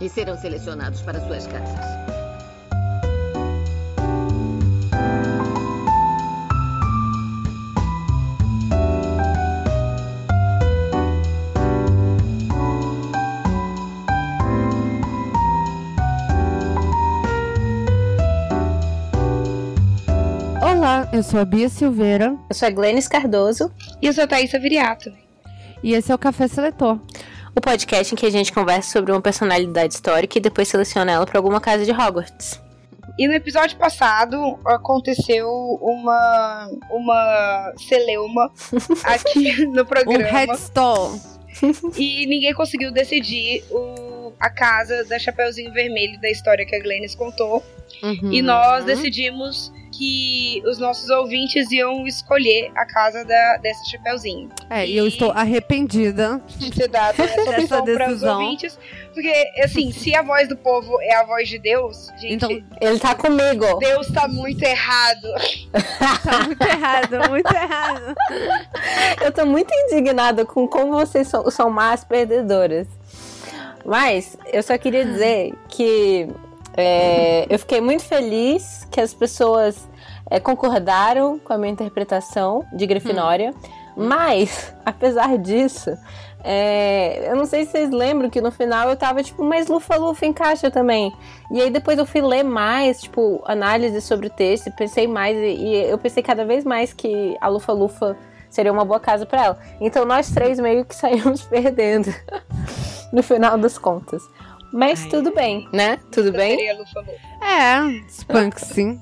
e serão selecionados para suas casas. Olá, eu sou a Bia Silveira. Eu sou a Glennis Cardoso. E eu sou a Thaisa Viriato. E esse é o Café Seletor o podcast em que a gente conversa sobre uma personalidade histórica e depois seleciona ela para alguma casa de Hogwarts. E no episódio passado aconteceu uma uma celeuma aqui no programa. Um headstall. E ninguém conseguiu decidir o, a casa da Chapeuzinho Vermelho da história que a Glennis contou. Uhum. E nós decidimos que os nossos ouvintes iam escolher a casa da, dessa Chapeuzinho. É, e eu estou arrependida de ter dado essa opção para os ouvintes. Porque, assim, se a voz do povo é a voz de Deus, gente. Então, ele tá comigo. Deus tá muito errado. tá muito errado, muito errado. Eu tô muito indignada com como vocês são, são más perdedoras. Mas eu só queria dizer que é, eu fiquei muito feliz que as pessoas é, concordaram com a minha interpretação de Grifinória. Hum. Mas, apesar disso, é, eu não sei se vocês lembram que no final eu tava tipo, mas Lufa-Lufa encaixa também. E aí depois eu fui ler mais, tipo, análise sobre o texto, pensei mais, e, e eu pensei cada vez mais que a Lufa-Lufa seria uma boa casa para ela. Então nós três meio que saímos perdendo no final das contas. Mas Ai, tudo bem, né? Tudo bem? É, Spunk sim.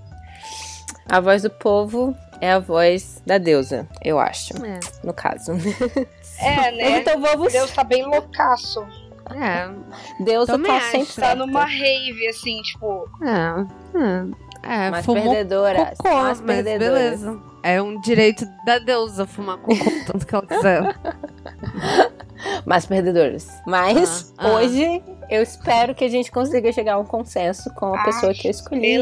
A voz do povo é a voz da deusa, eu acho. É. No caso. É, né? Então vamos... Deus tá bem loucaço. É. Deus tá sempre tá numa rave, assim, tipo. É. É, mais perdedoras. Cocô, mais perdedoras. beleza. É um direito da deusa fumar cocô, tanto que ela quiser. Mais perdedoras. Mas ah, ah. hoje eu espero que a gente consiga chegar a um consenso com a Ai, pessoa que eu escolhi.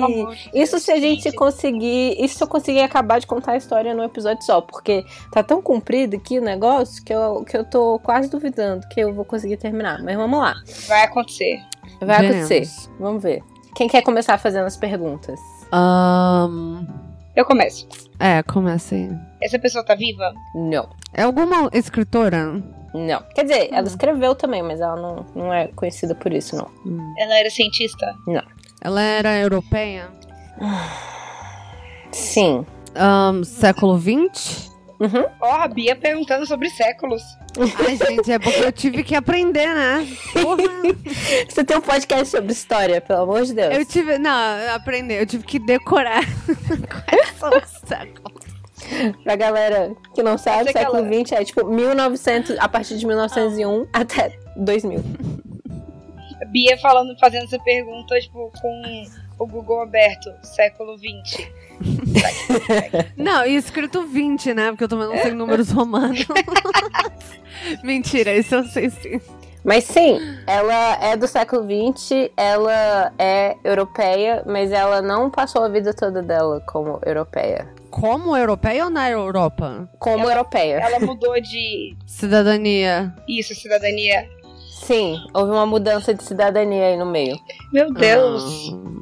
Isso se a gente conseguir. Isso se eu conseguir acabar de contar a história num episódio só. Porque tá tão comprido aqui o negócio que eu, que eu tô quase duvidando que eu vou conseguir terminar. Mas vamos lá. Vai acontecer. Vai Veremos. acontecer. Vamos ver. Quem quer começar fazendo as perguntas? Um... Eu começo. É, começa aí. Essa pessoa tá viva? Não. É alguma escritora? Não. Quer dizer, ela hum. escreveu também, mas ela não, não é conhecida por isso, não. Hum. Ela era cientista? Não. Ela era europeia? Sim. Um, século XX? Uhum. Ó, oh, a Bia perguntando sobre séculos. Ai, gente, é porque eu tive que aprender, né? Porra. Você tem um podcast sobre história, pelo amor de Deus. Eu tive. Não, aprender, eu tive que decorar quais são os séculos. pra galera que não sabe, Essa século XX é tipo 1900, a partir de 1901 ah. até 2000. Bia falando, fazendo essa pergunta, tipo, com o Google aberto, século XX. não, e escrito 20, né? Porque eu também não sei números romanos. Mentira, isso eu sei sim. Mas sim, ela é do século XX, ela é europeia, mas ela não passou a vida toda dela como europeia. Como europeia ou na Europa? Como ela, europeia. Ela mudou de. Cidadania. Isso, cidadania. Sim, houve uma mudança de cidadania aí no meio. Meu Deus! Ah.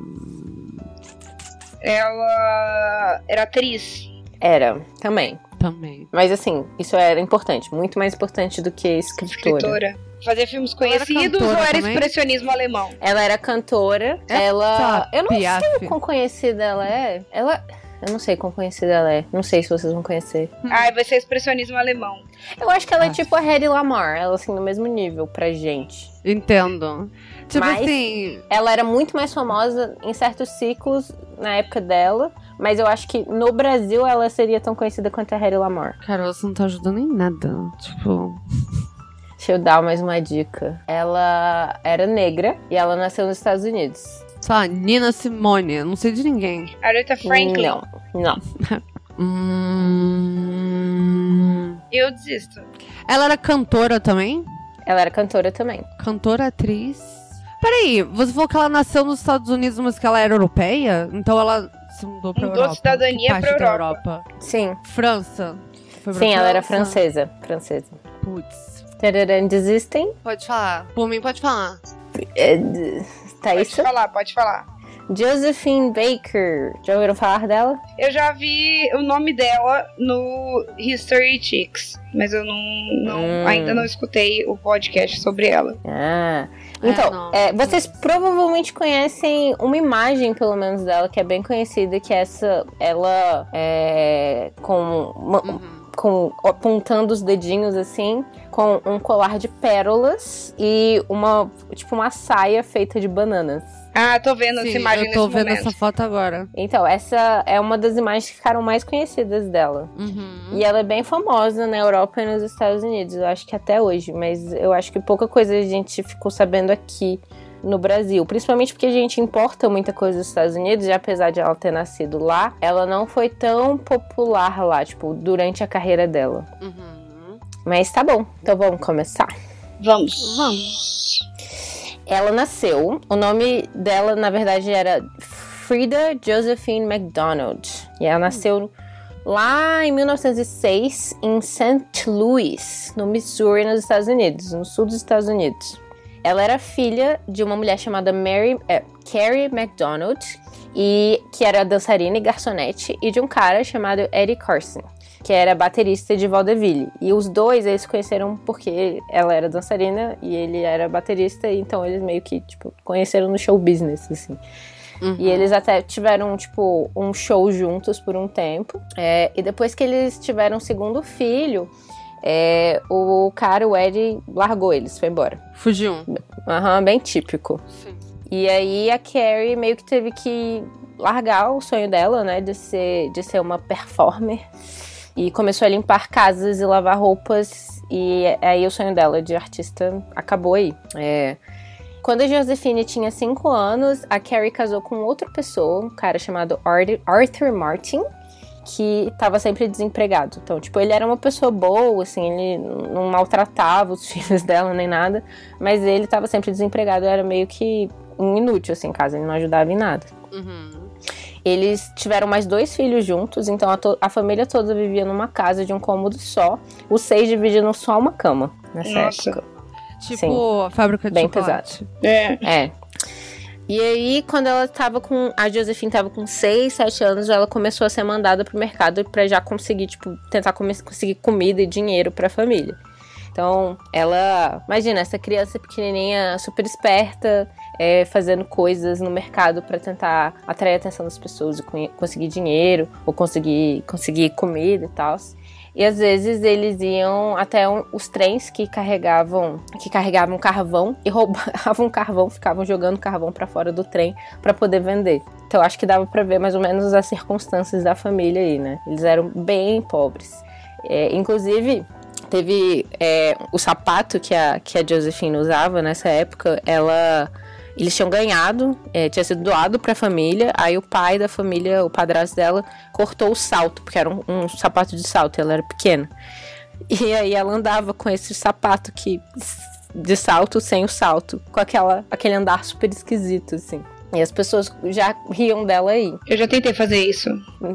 Ela era atriz. Era, também. Também. Mas assim, isso era importante, muito mais importante do que escritora. Escritora. Fazer filmes conhecidos ou era também? expressionismo alemão? Ela era cantora, ela. Eu não sei quão conhecida ela é. Ela. Eu não sei quão conhecida ela é. Não sei se vocês vão conhecer. Ai, vai ser expressionismo alemão. Eu acho que ela é tipo a Harry Lamar, ela assim, no mesmo nível pra gente. Entendo. Tipo Mas- assim. Ela era muito mais famosa em certos ciclos na época dela, mas eu acho que no Brasil ela seria tão conhecida quanto a Harry Lamar. Cara, você não tá ajudando em nada. Tipo. Deixa eu dar mais uma dica. Ela era negra e ela nasceu nos Estados Unidos. Sei lá, Nina Simone. eu Não sei de ninguém. Aretha Franklin. Não, não. Hum... Eu desisto. Ela era cantora também? Ela era cantora também. Cantora, atriz. Peraí, você falou que ela nasceu nos Estados Unidos, mas que ela era europeia? Então ela se mudou pra Mudou Europa. de cidadania Que parte pra da Europa. Sim. França. Sim, ela era França? francesa. Francesa. Putz. Desistem? Pode falar. Por mim, pode falar. É, tá Pode isso? falar, pode falar. Josephine Baker. Já ouviram falar dela? Eu já vi o nome dela no History Chicks, mas eu não, não- Hum. ainda não escutei o podcast sobre ela. Ah. É, Então, não. é, vocês provavelmente conhecem uma imagem, pelo menos, dela, que é bem conhecida, que é essa. Ela é. com. uma- Uhum. Com apontando os dedinhos assim, com um colar de pérolas e uma tipo uma saia feita de bananas. Ah, tô vendo essa Sim, imagem eu tô nesse vendo momento. essa foto agora. Então, essa é uma das imagens que ficaram mais conhecidas dela. Uhum. E ela é bem famosa na Europa e nos Estados Unidos, eu acho que até hoje, mas eu acho que pouca coisa a gente ficou sabendo aqui no Brasil, principalmente porque a gente importa muita coisa dos Estados Unidos e apesar de ela ter nascido lá, ela não foi tão popular lá, tipo, durante a carreira dela. Uhum. Mas tá bom, então vamos começar. Vamos. Vamos. Ela nasceu, o nome dela na verdade era Frida Josephine MacDonald. E ela nasceu lá em 1906 em St. Louis, no Missouri, nos Estados Unidos, no sul dos Estados Unidos. Ela era filha de uma mulher chamada Mary, é, Carrie MacDonald, e que era dançarina e garçonete, e de um cara chamado Eddie Carson, que era baterista de vaudeville. E os dois, eles se conheceram porque ela era dançarina e ele era baterista, e então eles meio que, tipo, conheceram no show business, assim. Uhum. E eles até tiveram, tipo, um show juntos por um tempo. É, e depois que eles tiveram o segundo filho, é, o cara, o Ed, largou eles, foi embora. Fugiu. Aham, bem típico. Sim. E aí a Carrie meio que teve que largar o sonho dela, né, de ser, de ser uma performer. E começou a limpar casas e lavar roupas. E aí o sonho dela de artista acabou aí. É. Quando a Josephine tinha 5 anos, a Carrie casou com outra pessoa, um cara chamado Ar- Arthur Martin, que estava sempre desempregado. Então, tipo, ele era uma pessoa boa, assim, ele não maltratava os filhos dela nem nada, mas ele estava sempre desempregado, era meio que um inútil, assim, em casa, ele não ajudava em nada. Uhum. Eles tiveram mais dois filhos juntos, então a, a família toda vivia numa casa de um cômodo só, os seis dividindo só uma cama nessa Nossa. época. Tipo Sim. a fábrica de Bem chocolate. É. É. E aí, quando ela tava com. A Josephine tava com 6, 7 anos, ela começou a ser mandada pro mercado pra já conseguir, tipo, tentar conseguir comida e dinheiro pra família. Então, ela. Imagina, essa criança pequenininha, super esperta, é, fazendo coisas no mercado pra tentar atrair a atenção das pessoas e conseguir dinheiro, ou conseguir, conseguir comida e tal. E às vezes eles iam até um- os trens que carregavam que carregavam carvão e roubavam carvão, ficavam jogando carvão pra fora do trem pra poder vender. Então acho que dava pra ver mais ou menos as circunstâncias da família aí, né? Eles eram bem pobres. É, inclusive teve é, o sapato que a que a Josephine usava nessa época, ela eles tinham ganhado, é, tinha sido doado pra família. Aí o pai da família, o padrasto dela, cortou o salto, porque era um, um sapato de salto, ela era pequena. E aí ela andava com esse sapato que de salto sem o salto, com aquela, aquele andar super esquisito, assim. E as pessoas já riam dela aí. Eu já tentei fazer isso.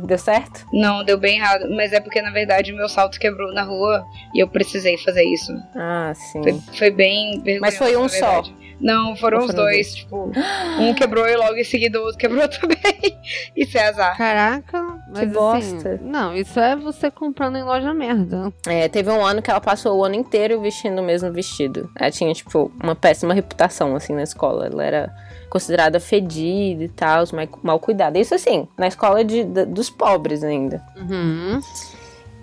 Deu certo? Não, deu bem errado. Mas é porque, na verdade, o meu salto quebrou na rua e eu precisei fazer isso. Ah, sim. Foi, foi bem vergonhoso, Mas foi um só? Não, foram Ou os foram dois. Tipo, um quebrou e logo em seguida o outro quebrou também. Isso é azar. Caraca. Mas, que bosta. Assim, não, isso é você comprando em loja merda. É, teve um ano que ela passou o ano inteiro vestindo o mesmo vestido. Ela tinha, tipo, uma péssima reputação, assim, na escola. Ela era considerada fedida e tal, mal cuidada. Isso, assim, na escola de, de dos pobres ainda. Uhum.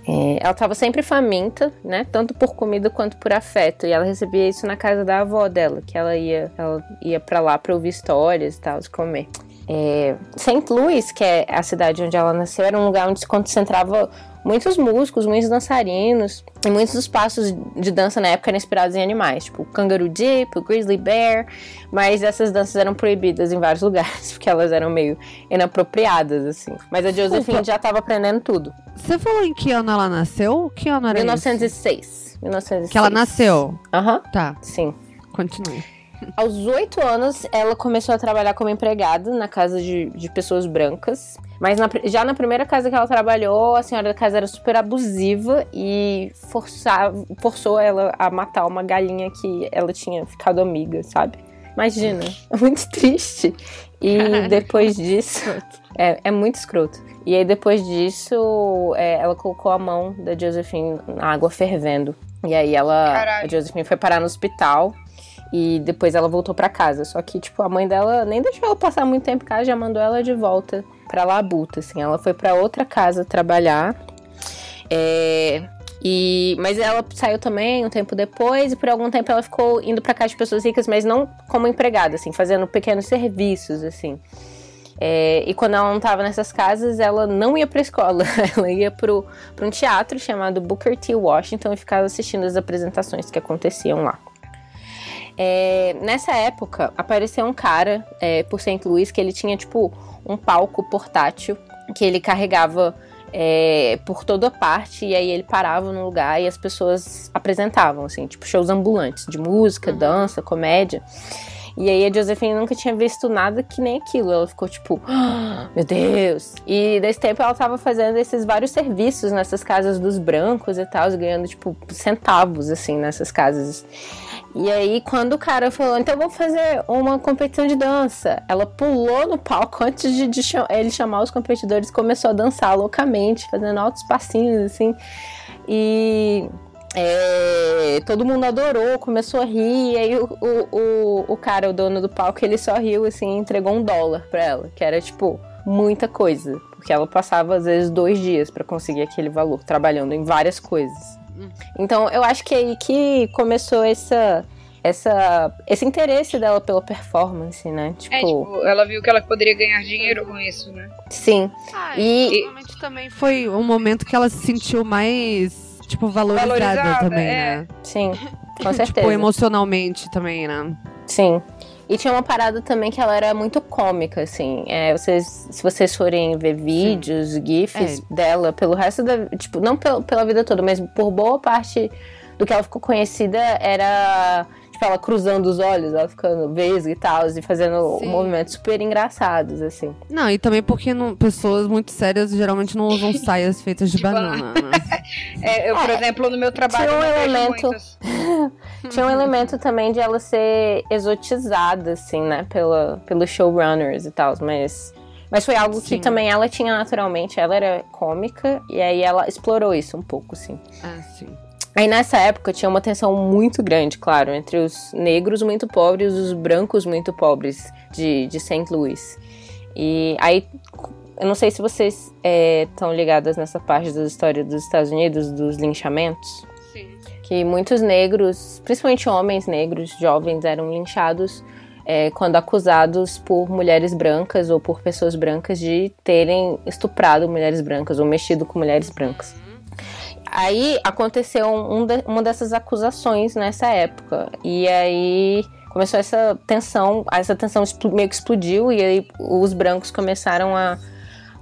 É, ela estava sempre faminta, né? Tanto por comida quanto por afeto. E ela recebia isso na casa da avó dela, que ela ia, ela ia para lá para ouvir histórias e tal, de comer. É, St. Louis, que é a cidade onde ela nasceu, era um lugar onde se concentrava muitos músicos, muitos dançarinos, e muitos dos passos de dança na época eram inspirados em animais, tipo o Kangaroo Dip, o Grizzly Bear, mas essas danças eram proibidas em vários lugares, porque elas eram meio inapropriadas, assim. Mas a Josephine já estava aprendendo tudo. Você falou em que ano ela nasceu? Que ano era 1906. Isso? 1906. Que ela nasceu? Aham. Uhum. Tá. Sim. Continue. Aos oito anos, ela começou a trabalhar como empregada na casa de, de pessoas brancas. Mas na, já na primeira casa que ela trabalhou, a senhora da casa era super abusiva e forçava, forçou ela a matar uma galinha que ela tinha ficado amiga, sabe? Imagina, é muito triste. E depois disso. É, é muito escroto. E aí, depois disso, é, ela colocou a mão da Josephine na água fervendo. E aí, ela. Caralho. A Josephine foi parar no hospital. E depois ela voltou para casa. Só que, tipo, a mãe dela nem deixou ela passar muito tempo em casa, já mandou ela de volta pra Labuta, assim. Ela foi para outra casa trabalhar. É, e, mas ela saiu também um tempo depois e por algum tempo ela ficou indo para casa de pessoas ricas, mas não como empregada, assim, fazendo pequenos serviços, assim. É, e quando ela não estava nessas casas, ela não ia para escola, ela ia para um teatro chamado Booker T. Washington e ficava assistindo as apresentações que aconteciam lá. É, nessa época, apareceu um cara é, por St. Louis que ele tinha, tipo, um palco portátil que ele carregava é, por toda parte e aí ele parava no lugar e as pessoas apresentavam, assim, tipo, shows ambulantes de música, uhum. dança, comédia. E aí a Josephine nunca tinha visto nada que nem aquilo. Ela ficou tipo, oh, meu Deus. E desse tempo ela tava fazendo esses vários serviços nessas casas dos brancos e tal, ganhando tipo centavos assim nessas casas. E aí, quando o cara falou, então vou fazer uma competição de dança, ela pulou no palco antes de, de ele chamar os competidores, começou a dançar loucamente, fazendo altos passinhos, assim. E é, todo mundo adorou, começou a rir. E aí o, o, o, o, cara, o dono do palco, ele só riu assim, entregou um dólar pra ela, que era tipo muita coisa, porque ela passava às vezes dois dias para conseguir aquele valor, trabalhando em várias coisas. Então eu acho que é aí que começou essa essa, esse interesse dela pela performance, né? Tipo... É, tipo, ela viu que ela poderia ganhar dinheiro com isso, né? Sim. Ah, e provavelmente também foi um momento que ela se sentiu mais, tipo, valorizada, valorizada também, é. né? Sim, com tipo, certeza. tipo, emocionalmente também, né? Sim. E tinha uma parada também que ela era muito cômica, assim. É, vocês, se vocês forem ver vídeos, Sim. GIFs é. dela pelo resto da. Tipo, não pela vida toda, mas por boa parte do que ela ficou conhecida era tipo, ela cruzando os olhos, ela ficando vesga e tal, e fazendo Sim. movimentos super engraçados, assim. Não, e também porque não, pessoas muito sérias geralmente não usam saias feitas de, de banana. Né? é, eu, por é, exemplo, no meu trabalho. Tinha um elemento. tinha um elemento também de ela ser exotizada, assim, né? Pela, pelos showrunners e tal, mas. Mas foi algo sim. que também ela tinha naturalmente. Ela era cômica e aí ela explorou isso um pouco, assim. Ah, sim. Aí nessa época tinha uma tensão muito grande, claro, entre os negros muito pobres e os brancos muito pobres de, de St. Louis. E aí, eu não sei se vocês estão é, ligadas nessa parte da história dos Estados Unidos, dos linchamentos. Sim. Que muitos negros, principalmente homens negros, jovens, eram linchados é, quando acusados por mulheres brancas ou por pessoas brancas de terem estuprado mulheres brancas ou mexido com mulheres brancas. Aí aconteceu um de, uma dessas acusações nessa época. E aí começou essa tensão, essa tensão meio que explodiu e aí os brancos começaram a,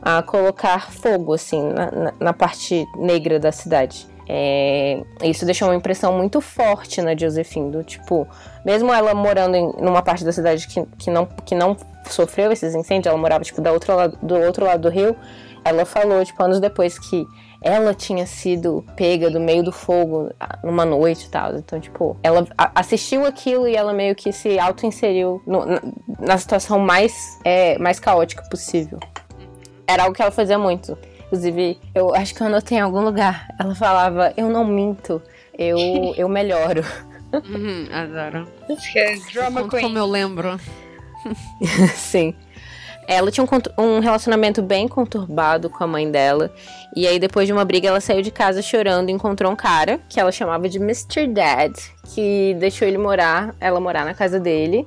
a colocar fogo, assim, na, na parte negra da cidade. É, isso deixou uma impressão muito forte na Josephine, do tipo, mesmo ela morando em numa parte da cidade que, que, não, que não sofreu esses incêndios, ela morava tipo lado do outro lado do rio, ela falou, tipo, anos depois que ela tinha sido pega do meio do fogo numa noite e tal. Então, tipo, ela assistiu aquilo e ela meio que se auto-inseriu na, na, situação mais, é, mais caótica possível. Era algo que ela fazia muito. Inclusive, eu acho que eu anotei em algum lugar. Ela falava: Eu não minto, eu, eu melhoro. Uhum, adoro. É drama queen. Como eu lembro. Sim. Ela tinha um, um, relacionamento bem conturbado com a mãe dela. E aí, depois de uma briga, ela saiu de casa chorando e encontrou um cara que ela chamava de Mr. Dad, que deixou ele morar, ela morar na casa dele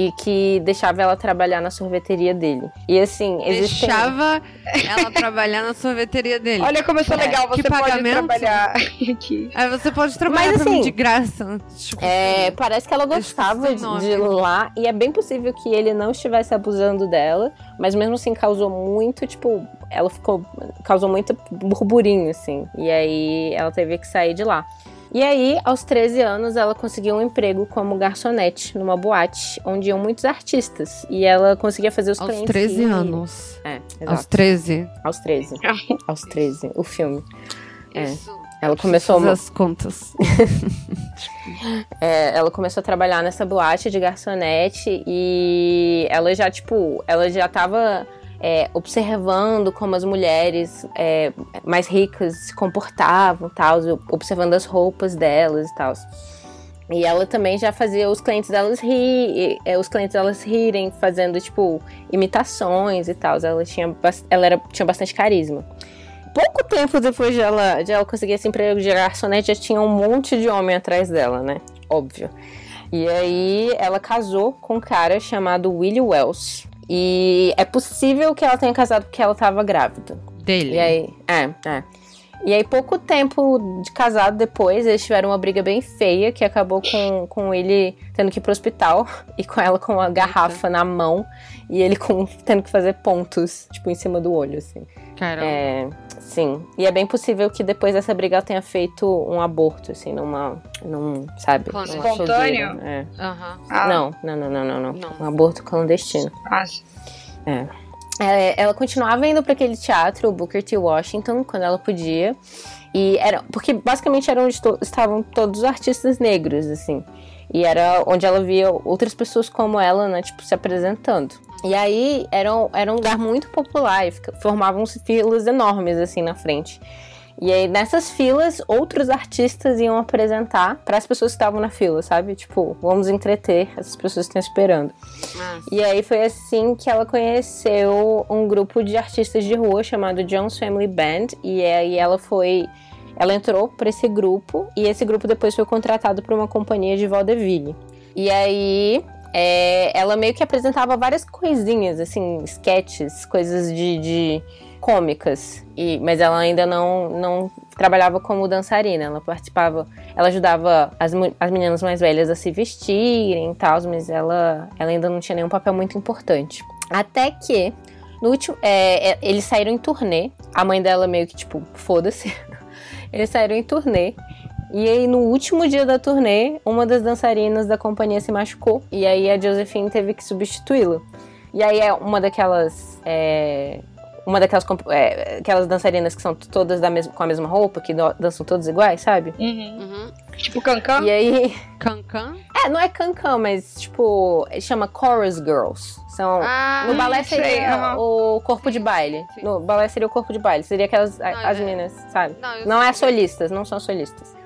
e que deixava ela trabalhar na sorveteria dele. E assim, existem... Deixava ela trabalhar na sorveteria dele. Olha como eu sou é, legal, você pode trabalhar aqui. Aí você pode trabalhar Mas, assim, de graça. Tipo, é, parece que ela gostava de, de ir lá e é bem possível que ele não estivesse abusando dela, mas mesmo assim causou muito, tipo, ela ficou causou muito burburinho assim. E aí ela teve que sair de lá. E aí, aos 13 anos, ela conseguiu um emprego como garçonete numa boate, onde iam muitos artistas. E ela conseguia fazer os aos clientes. Aos 13 anos. É, exato. Aos 13. Aos 13. aos 13, o filme. É. Isso. Ela começou fazer as contas. é, ela começou a trabalhar nessa boate de garçonete e ela já tipo, ela já tava é, observando como as mulheres é, mais ricas se comportavam, tal, observando as roupas delas e tal. E ela também já fazia os clientes delas rir, é, os clientes delas rirem, fazendo tipo imitações e tal. Ela tinha, ela era, tinha bastante carisma. Pouco tempo depois de ela, de ela conseguir esse emprego de garçonete, já tinha um monte de homem atrás dela, né? Óbvio. E aí ela casou com um cara chamado Willie Wells. E é possível que ela tenha casado porque ela estava grávida. Dele. E aí, é, é. E aí, pouco tempo de casado depois, eles tiveram uma briga bem feia que acabou com, com ele tendo que ir pro hospital e com ela com a garrafa Eita. na mão e ele com, tendo que fazer pontos, tipo, em cima do olho, assim. Caramba. É, sim. E é bem possível que depois dessa briga ela tenha feito um aborto, assim, numa. num, sabe? Espontâneo? É. Uhum. Ah. Não, não, não, não, não, não, Um aborto clandestino. Ah, é. É, ela continuava indo para aquele teatro, o Booker T. Washington, quando ela podia. E era. Porque basicamente era onde to estavam todos os artistas negros, assim. E era onde ela via outras pessoas como ela, né, tipo, se apresentando. E aí era era um lugar muito popular e formavam-se filas enormes, assim, na frente. E aí, nessas filas, outros artistas iam apresentar para as pessoas que estavam na fila, sabe? Tipo, vamos entreter essas pessoas que estão esperando. Nossa. E aí foi assim que ela conheceu um grupo de artistas de rua chamado Jones Family Band. E aí ela foi. Ela entrou para esse grupo e esse grupo depois foi contratado por uma companhia de vaudeville. E aí é, ela meio que apresentava várias coisinhas, assim, sketches, coisas de, de cômicas, e, mas ela ainda não, não trabalhava como dançarina. Ela participava, ela ajudava as, as meninas mais velhas a se vestirem e tal, mas ela, ela ainda não tinha nenhum papel muito importante. Até que, no último, é, é, eles saíram em turnê. A mãe dela meio que tipo, foda-se. Eles saíram em turnê. E aí, no último dia da turnê, uma das dançarinas da companhia se machucou. E aí a Josephine teve que substituí-la. E aí é uma daquelas. É, uma daquelas é, aquelas dançarinas que são todas da mesma, com a mesma roupa, que dançam todas iguais, sabe? Uhum. uhum. Tipo Cancan? E aí. Cancan? É, não é Cancan, mas tipo, chama Chorus Girls. São. Ah, no balé seria sei, uhum. o corpo de baile. Sim. No balé seria o corpo de baile. Seria aquelas não, as é... meninas, sabe? Não, não é solistas, não são solistas.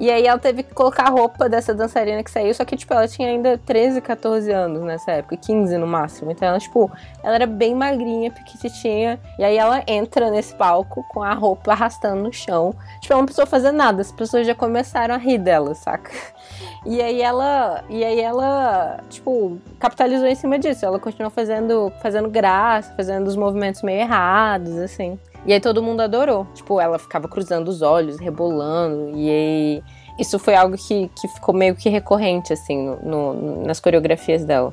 E aí ela teve que colocar a roupa dessa dançarina que saiu, só que, tipo, ela tinha ainda 13, 14 anos nessa época, 15 no máximo. Então ela, tipo, ela era bem magrinha, pequititinha. E aí ela entra nesse palco com a roupa arrastando no chão. Tipo, ela não precisou fazer nada, as pessoas já começaram a rir dela, saca? E aí ela, e aí ela, tipo, capitalizou em cima disso. Ela continuou fazendo, fazendo graça, fazendo os movimentos meio errados, assim. E aí todo mundo adorou. Tipo, ela ficava cruzando os olhos, rebolando. E aí isso foi algo que, que ficou meio que recorrente, assim, no, no, nas coreografias dela.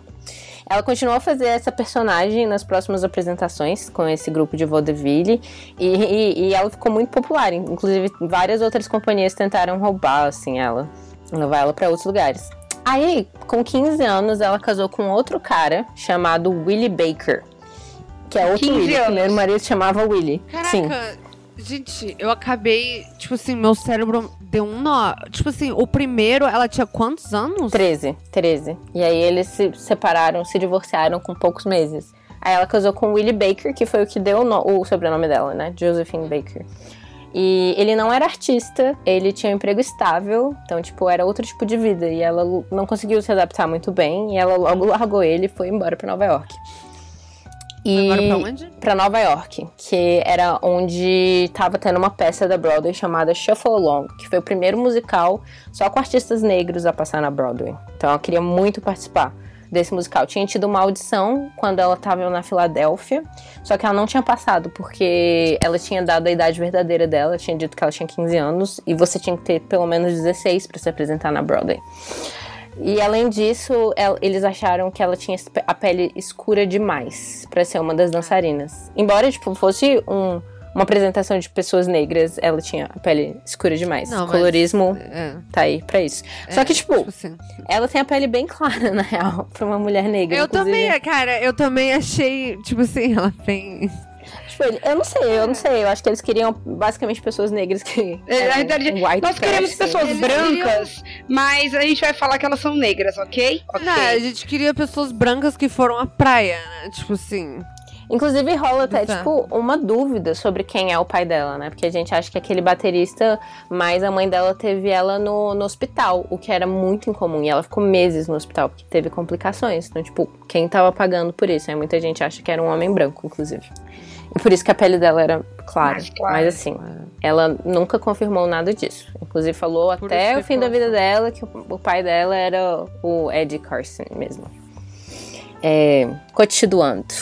Ela continuou a fazer essa personagem nas próximas apresentações com esse grupo de vaudeville e, e, e, ela ficou muito popular. Inclusive, várias outras companhias tentaram roubar, assim, ela, levar ela para outros lugares. Aí, com 15 anos, ela casou com outro cara chamado Willie Baker. Que é outro Willie. O primeiro marido chamava Willie. Caraca, Sim. gente, eu acabei. Tipo assim, meu cérebro deu um nó. Tipo assim, o primeiro, ela tinha quantos anos? 13. 13. E aí eles se separaram, se divorciaram com poucos meses. Aí ela casou com Willie Baker, que foi o que deu o, o sobrenome dela, né? Josephine Baker. E ele não era artista, ele tinha um emprego estável, então, tipo, era outro tipo de vida. E ela não conseguiu se adaptar muito bem, e ela logo largou ele e foi embora para Nova York. E Agora pra onde? Pra Nova York, que era onde tava tendo uma peça da Broadway chamada Shuffle Along, que foi o primeiro musical só com artistas negros a passar na Broadway. Então ela queria muito participar desse musical. Tinha tido uma audição quando ela estava na Filadélfia, só que ela não tinha passado, porque ela tinha dado a idade verdadeira dela, tinha dito que ela tinha 15 anos, e você tinha que ter pelo menos 16 para se apresentar na Broadway. E além disso, eles acharam que ela tinha a pele escura demais para ser uma das dançarinas. Embora tipo fosse um uma apresentação de pessoas negras, ela tinha a pele escura demais. Não, Colorismo mas, é. tá aí pra isso. É, Só que, tipo, tipo assim. ela tem a pele bem clara, na real, pra uma mulher negra. Eu inclusive. também, cara, eu também achei, tipo assim, ela tem. Tipo, eu não sei, eu não sei. Eu acho que eles queriam basicamente pessoas negras que. É, na verdade, nós queremos pessoas eles brancas, queriam... mas a gente vai falar que elas são negras, ok? okay. Não, a gente queria pessoas brancas que foram à praia, né? Tipo assim. Inclusive rola até, tipo, uma dúvida sobre quem é o pai dela, né? Porque a gente acha que é aquele baterista, mas a mãe dela teve ela no, no hospital, o que era muito incomum. E ela ficou meses no hospital, porque teve complicações. Então, tipo, quem tava pagando por isso? Aí muita gente acha que era um homem branco, inclusive. E por isso que a pele dela era clara. Claro. Mas assim, ela nunca confirmou nada disso. Inclusive falou por até o fim da vida dela que o pai dela era o Eddie Carson mesmo. É, continuando.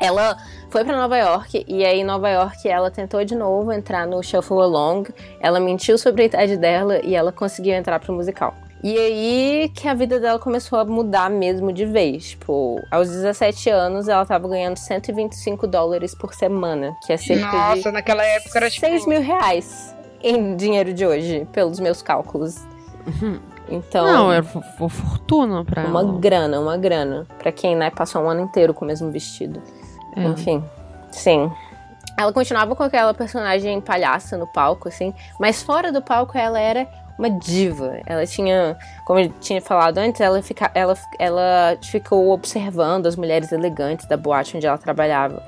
Ela foi para Nova York e aí em Nova York ela tentou de novo entrar no Shuffle Along. Ela mentiu sobre a idade dela e ela conseguiu entrar pro musical. E aí que a vida dela começou a mudar mesmo de vez. Tipo, aos 17 anos ela tava ganhando 125 dólares por semana, que é cerca Nossa, de naquela época era tipo... 6 mil reais em dinheiro de hoje, pelos meus cálculos. Uhum. Então, não, era fortuna pra uma ela. grana, uma grana, para quem né, passou um ano inteiro com o mesmo vestido. É. Enfim, sim. Ela continuava com aquela personagem palhaça no palco, assim, mas fora do palco ela era uma diva. Ela tinha, como eu tinha falado antes, ela, fica, ela, ela ficou observando as mulheres elegantes da boate onde ela trabalhava.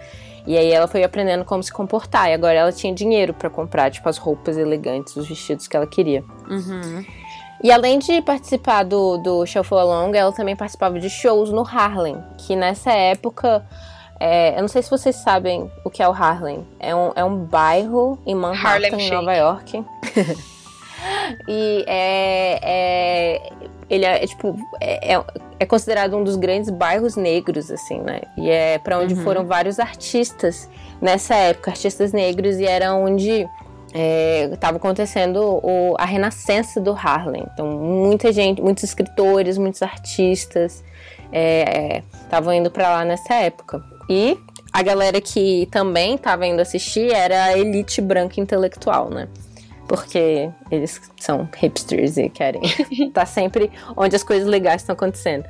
E aí ela foi aprendendo como se comportar. E agora ela tinha dinheiro para comprar, tipo, as roupas elegantes, os vestidos que ela queria. Uhum. E além de participar do, do Shuffle Along, ela também participava de shows no Harlem, que nessa época é, eu não sei se vocês sabem o que é o Harlem. É um, é um bairro em Manhattan, em Nova York. e é, é, ele é, é tipo é, é, considerado um dos grandes bairros negros assim né e é para onde uhum. foram vários artistas nessa época artistas negros e era onde estava é, acontecendo o, a renascença do Harlem então muita gente muitos escritores muitos artistas estavam é, indo para lá nessa época e a galera que também tava indo assistir era a elite branca intelectual, né? Porque eles são hipsters e querem estar tá sempre onde as coisas legais estão acontecendo.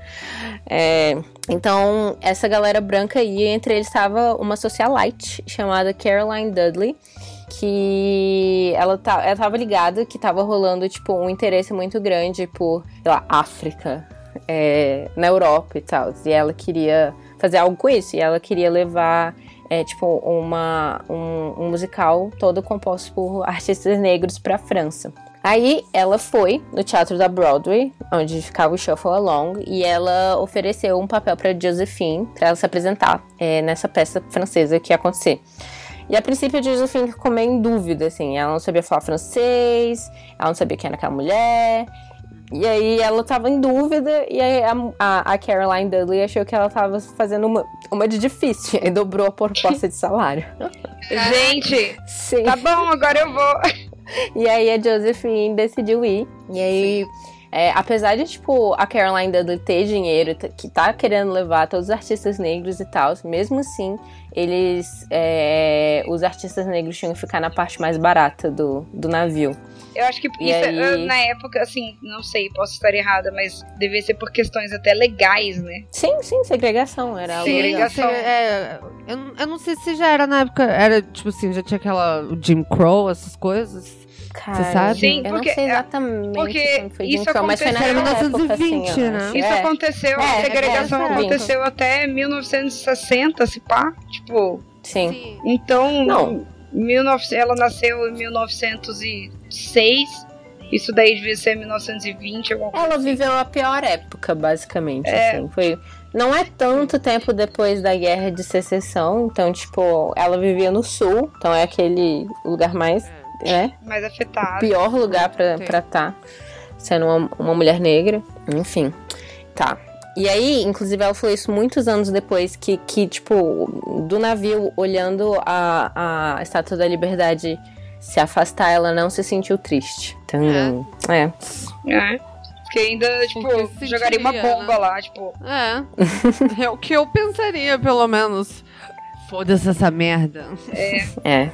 É, então, essa galera branca aí, entre eles estava uma socialite chamada Caroline Dudley, que ela, tá, ela tava ligada que tava rolando, tipo, um interesse muito grande por, sei lá, África, é, na Europa e tal. E ela queria fazer algo com isso. E ela queria levar, é, tipo, uma, um, um musical todo composto por artistas negros para a França. Aí ela foi no teatro da Broadway, onde ficava o Shuffle Along, e ela ofereceu um papel para Josephine para ela se apresentar é, nessa peça francesa que ia acontecer. E a princípio a Josephine ficou meio em dúvida, assim, ela não sabia falar francês, ela não sabia quem era aquela mulher, e aí ela tava em dúvida, e aí a, a, Caroline Dudley achou que ela tava fazendo uma, uma de difícil, e dobrou a proposta de salário. Gente, Sim. tá bom, agora eu vou. E aí a Josephine decidiu ir, e aí... É, apesar de, tipo, a Caroline Dudley ter dinheiro, que tá querendo levar todos os artistas negros e tal, mesmo assim, eles. É, os artistas negros tinham que ficar na parte mais barata do, do navio. Eu acho que isso, aí... na época, assim, não sei, posso estar errada, mas devia ser por questões até legais, né? Sim, sim, segregação era sim, segregação. É, eu, eu não sei se já era na época, era tipo assim, já tinha aquela o Jim Crow, essas coisas. Cara, Você sabe? Sim, eu porque- não sei exatamente porque foi isso Jim Crow, mas foi aconteceu- naquela Era época, assim, 1920, né? Isso É. aconteceu, É, a segregação é, é, aconteceu até 1960, se pá. Tipo, Sim. então. Não. 19, ela nasceu em 1906. Isso daí devia ser 1920, alguma coisa. Ela assim. viveu a pior época, basicamente. É. assim. Foi, não é tanto tempo depois da guerra de secessão. Então, tipo, ela vivia no sul. Então é aquele lugar mais. né? mais afetada. pior lugar pra estar tá sendo uma, uma mulher negra. Enfim, tá. E aí, inclusive, ela falou isso muitos anos depois, que, que tipo, do navio, olhando a, a Estátua da Liberdade se afastar, ela não se sentiu triste. Então, é. É. Porque ainda, tipo, Porque jogaria uma bomba né? lá, tipo. É. é o que eu pensaria, pelo menos. Foda-se essa merda. É.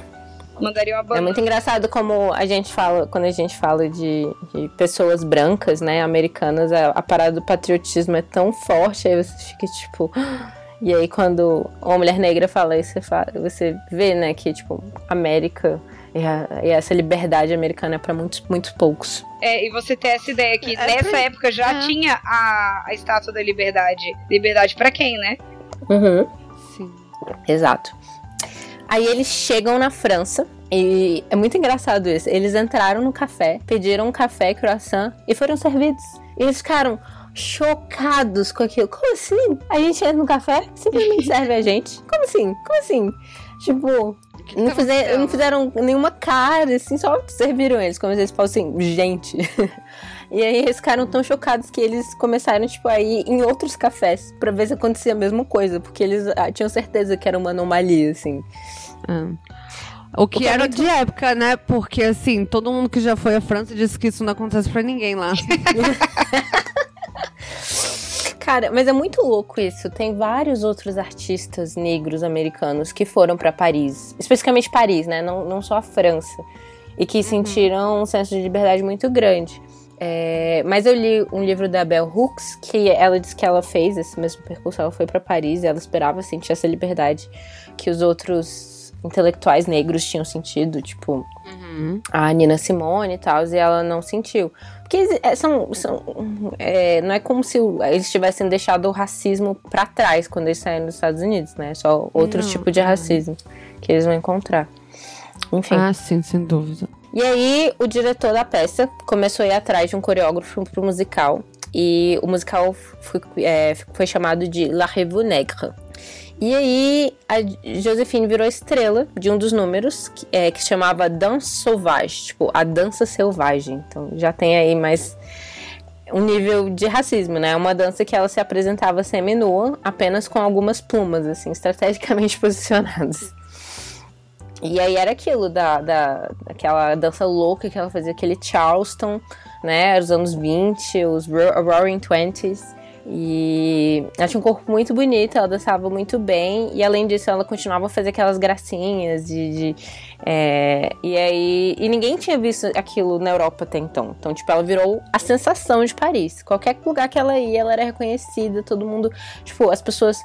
Mandaria uma É banana. muito engraçado como a gente fala, quando a gente fala de, de pessoas brancas, né, americanas, a, a parada do patriotismo é tão forte, aí você fica tipo. E aí quando uma mulher negra fala isso, você, fala, você vê, né, que tipo, América e, a- e essa liberdade americana é pra muitos, muito poucos. É, e você ter essa ideia que É, nessa pra- época já é. tinha a, a estátua da liberdade. Liberdade pra quem, né? Uhum. Sim. Exato. Aí eles chegam na França e é muito engraçado isso. Eles entraram no café, pediram um café croissant e foram servidos. E eles ficaram chocados com aquilo. Como assim? A gente entra no café, simplesmente serve a gente. Como assim? Como assim? Tipo, não, tá fizer- não fizeram nenhuma cara, assim, só serviram eles, como se eles fossem gente. E aí eles ficaram tão chocados que eles começaram, tipo, a ir em outros cafés pra ver se acontecia a mesma coisa, porque eles ah, tinham certeza que era uma anomalia, assim. Ah. O que é era muito- de época, né? Porque, assim, todo mundo que já foi à França disse que isso não acontece pra ninguém lá. Cara, mas é muito louco isso. Tem vários outros artistas negros americanos que foram pra Paris, especificamente Paris, né? Não, não só a França, e que sentiram um senso de liberdade muito grande. É, mas eu li um livro da Bell Hooks que ela disse que ela fez esse mesmo percurso. Ela foi pra Paris e ela esperava sentir essa liberdade que os outros intelectuais negros tinham sentido, tipo Uhum. a Nina Simone e tal, e ela não sentiu. Porque é, são. são é, não é como se eles tivessem deixado o racismo pra trás quando eles saíram dos Estados Unidos, né? É só outro Não, tipo de não. racismo que eles vão encontrar. Enfim. Ah, sim, sem dúvida. E aí, o diretor da peça começou a ir atrás de um coreógrafo pro musical. E o musical foi, é, foi chamado de La Revue Negre. E aí, a Josephine virou estrela de um dos números, que, é, que chamava Danse Sauvage, tipo, a dança selvagem. Então, já tem aí mais um nível de racismo, né? Uma dança que ela se apresentava semi-nua, apenas com algumas plumas, assim, estrategicamente posicionadas. E aí era aquilo da, da aquela dança louca que ela fazia, aquele Charleston, né? Os anos 20, os Ro- Roaring Twenties. E ela tinha um corpo muito bonito, ela dançava muito bem. E além disso, ela continuava a fazer aquelas gracinhas de. de, é, e aí. E ninguém tinha visto aquilo na Europa até então. Então, tipo, ela virou a sensação de Paris. Qualquer lugar que ela ia, ela era reconhecida, todo mundo. Tipo, as pessoas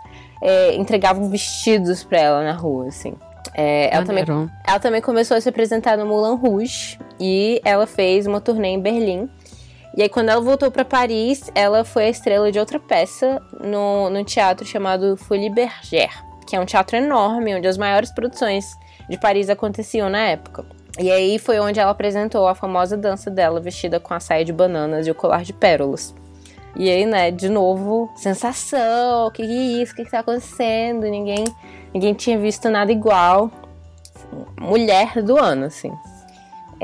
é, entregavam vestidos pra ela na rua, assim. É, ela também ela também começou a se apresentar no Moulin Rouge e ela fez uma turnê em Berlim. E aí, quando ela voltou para Paris, ela foi a estrela de outra peça no, no teatro chamado Folie Bergère, que é um teatro enorme, onde as maiores produções de Paris aconteciam na época. E aí foi onde ela apresentou a famosa dança dela, vestida com a saia de bananas e o colar de pérolas. E aí, né, de novo, sensação, o que, é isso, o que, que tá acontecendo? Ninguém, ninguém tinha visto nada igual. Mulher do ano, assim.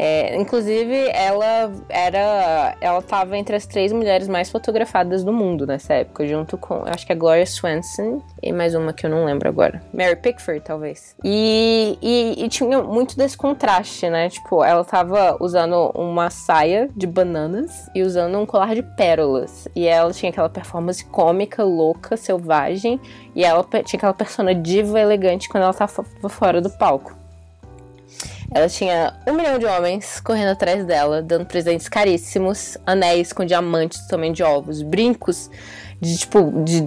É, inclusive, ela era. Ela tava entre as três mulheres mais fotografadas do mundo nessa época, junto com. Acho que a Gloria Swanson e mais uma que eu não lembro agora. Mary Pickford, talvez. E, e, e tinha muito desse contraste, né? Tipo, ela tava usando uma saia de bananas e usando um colar de pérolas. E ela tinha aquela performance cômica, louca, selvagem. E ela tinha aquela persona diva elegante quando ela tava fora do palco. Ela tinha um milhão de homens correndo atrás dela, dando presentes caríssimos, anéis com diamantes tamanho de ovos, brincos de tipo de,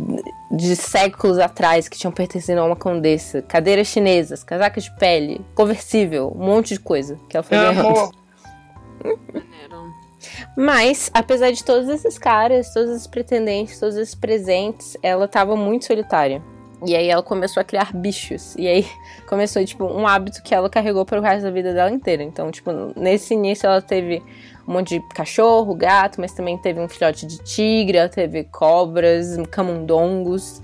de séculos atrás que tinham pertencido a uma condessa, cadeiras chinesas, casacas de pele, conversível, um monte de coisa que ela foi ganhando. Amor. Mas, apesar de todos esses caras, todos esses pretendentes, todos esses presentes, ela tava muito solitária. E aí ela começou a criar bichos. E aí começou, tipo, um hábito que ela carregou pro resto da vida dela inteira. Então, tipo, nesse início ela teve um monte de cachorro, gato, mas também teve um filhote de tigre, ela teve cobras, camundongos.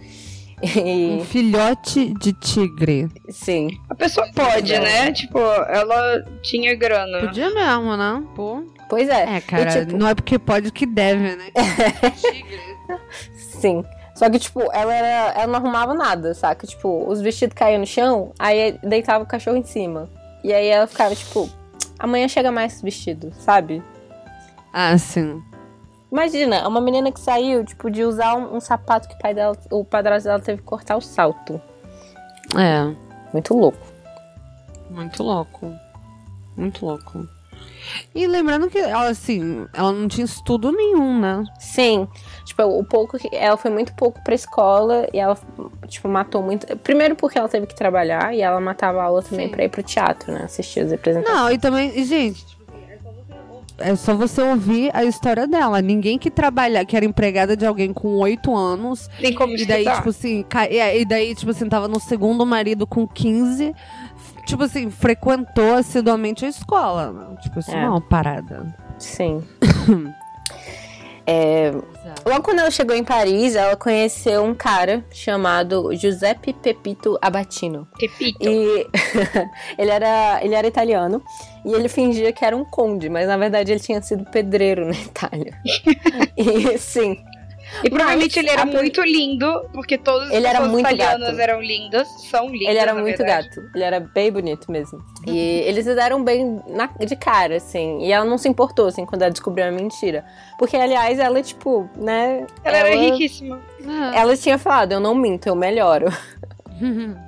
E... Um filhote de tigre. Sim. A pessoa pode, é. né? Tipo, ela tinha grana. Podia mesmo, né? Pô. Pois é. É, cara, e, tipo... não é porque pode que deve, né? tigre. Sim. Só que, tipo, ela, era, ela não arrumava nada, saca? Tipo, os vestidos caíam no chão, aí deitava o cachorro em cima. E aí ela ficava, tipo, amanhã chega mais vestido, sabe? Ah, sim. Imagina, uma menina que saiu, tipo, de usar um, um sapato que o pai dela, o padrasto dela teve que cortar o salto. É. Muito louco. Muito louco. Muito louco. E lembrando que ela, assim, ela não tinha estudo nenhum, né? Sim. Tipo, o pouco que. Ela foi muito pouco pra escola e ela, tipo, matou muito. Primeiro porque ela teve que trabalhar e ela matava a aula também Sim. pra ir pro teatro, né? Assistir as apresentações. Não, e também, gente, é só você ouvir a história dela. Ninguém que trabalha, que era empregada de alguém com oito anos. Tem como E daí, tipo assim, e daí, tipo assim, tava no segundo marido com 15 tipo assim, frequentou assiduamente a escola. Né? Tipo, isso é. não é uma parada. Sim. é, logo quando ela chegou em Paris, ela conheceu um cara chamado Giuseppe Pepito Abatino. Pepito. E ele, era, ele era italiano e ele fingia que era um conde, mas na verdade ele tinha sido pedreiro na Itália. e sim. E provavelmente ele era muito lindo, porque todos ele os era muito italianos gato. eram lindos, são lindos. Ele era muito verdade. gato. Ele era bem bonito mesmo. E eles se deram bem na, de cara, assim. E ela não se importou, assim, quando ela descobriu a mentira. Porque, aliás, ela, tipo, né? Ela, ela era riquíssima. Ela tinha falado, eu não minto, eu melhoro.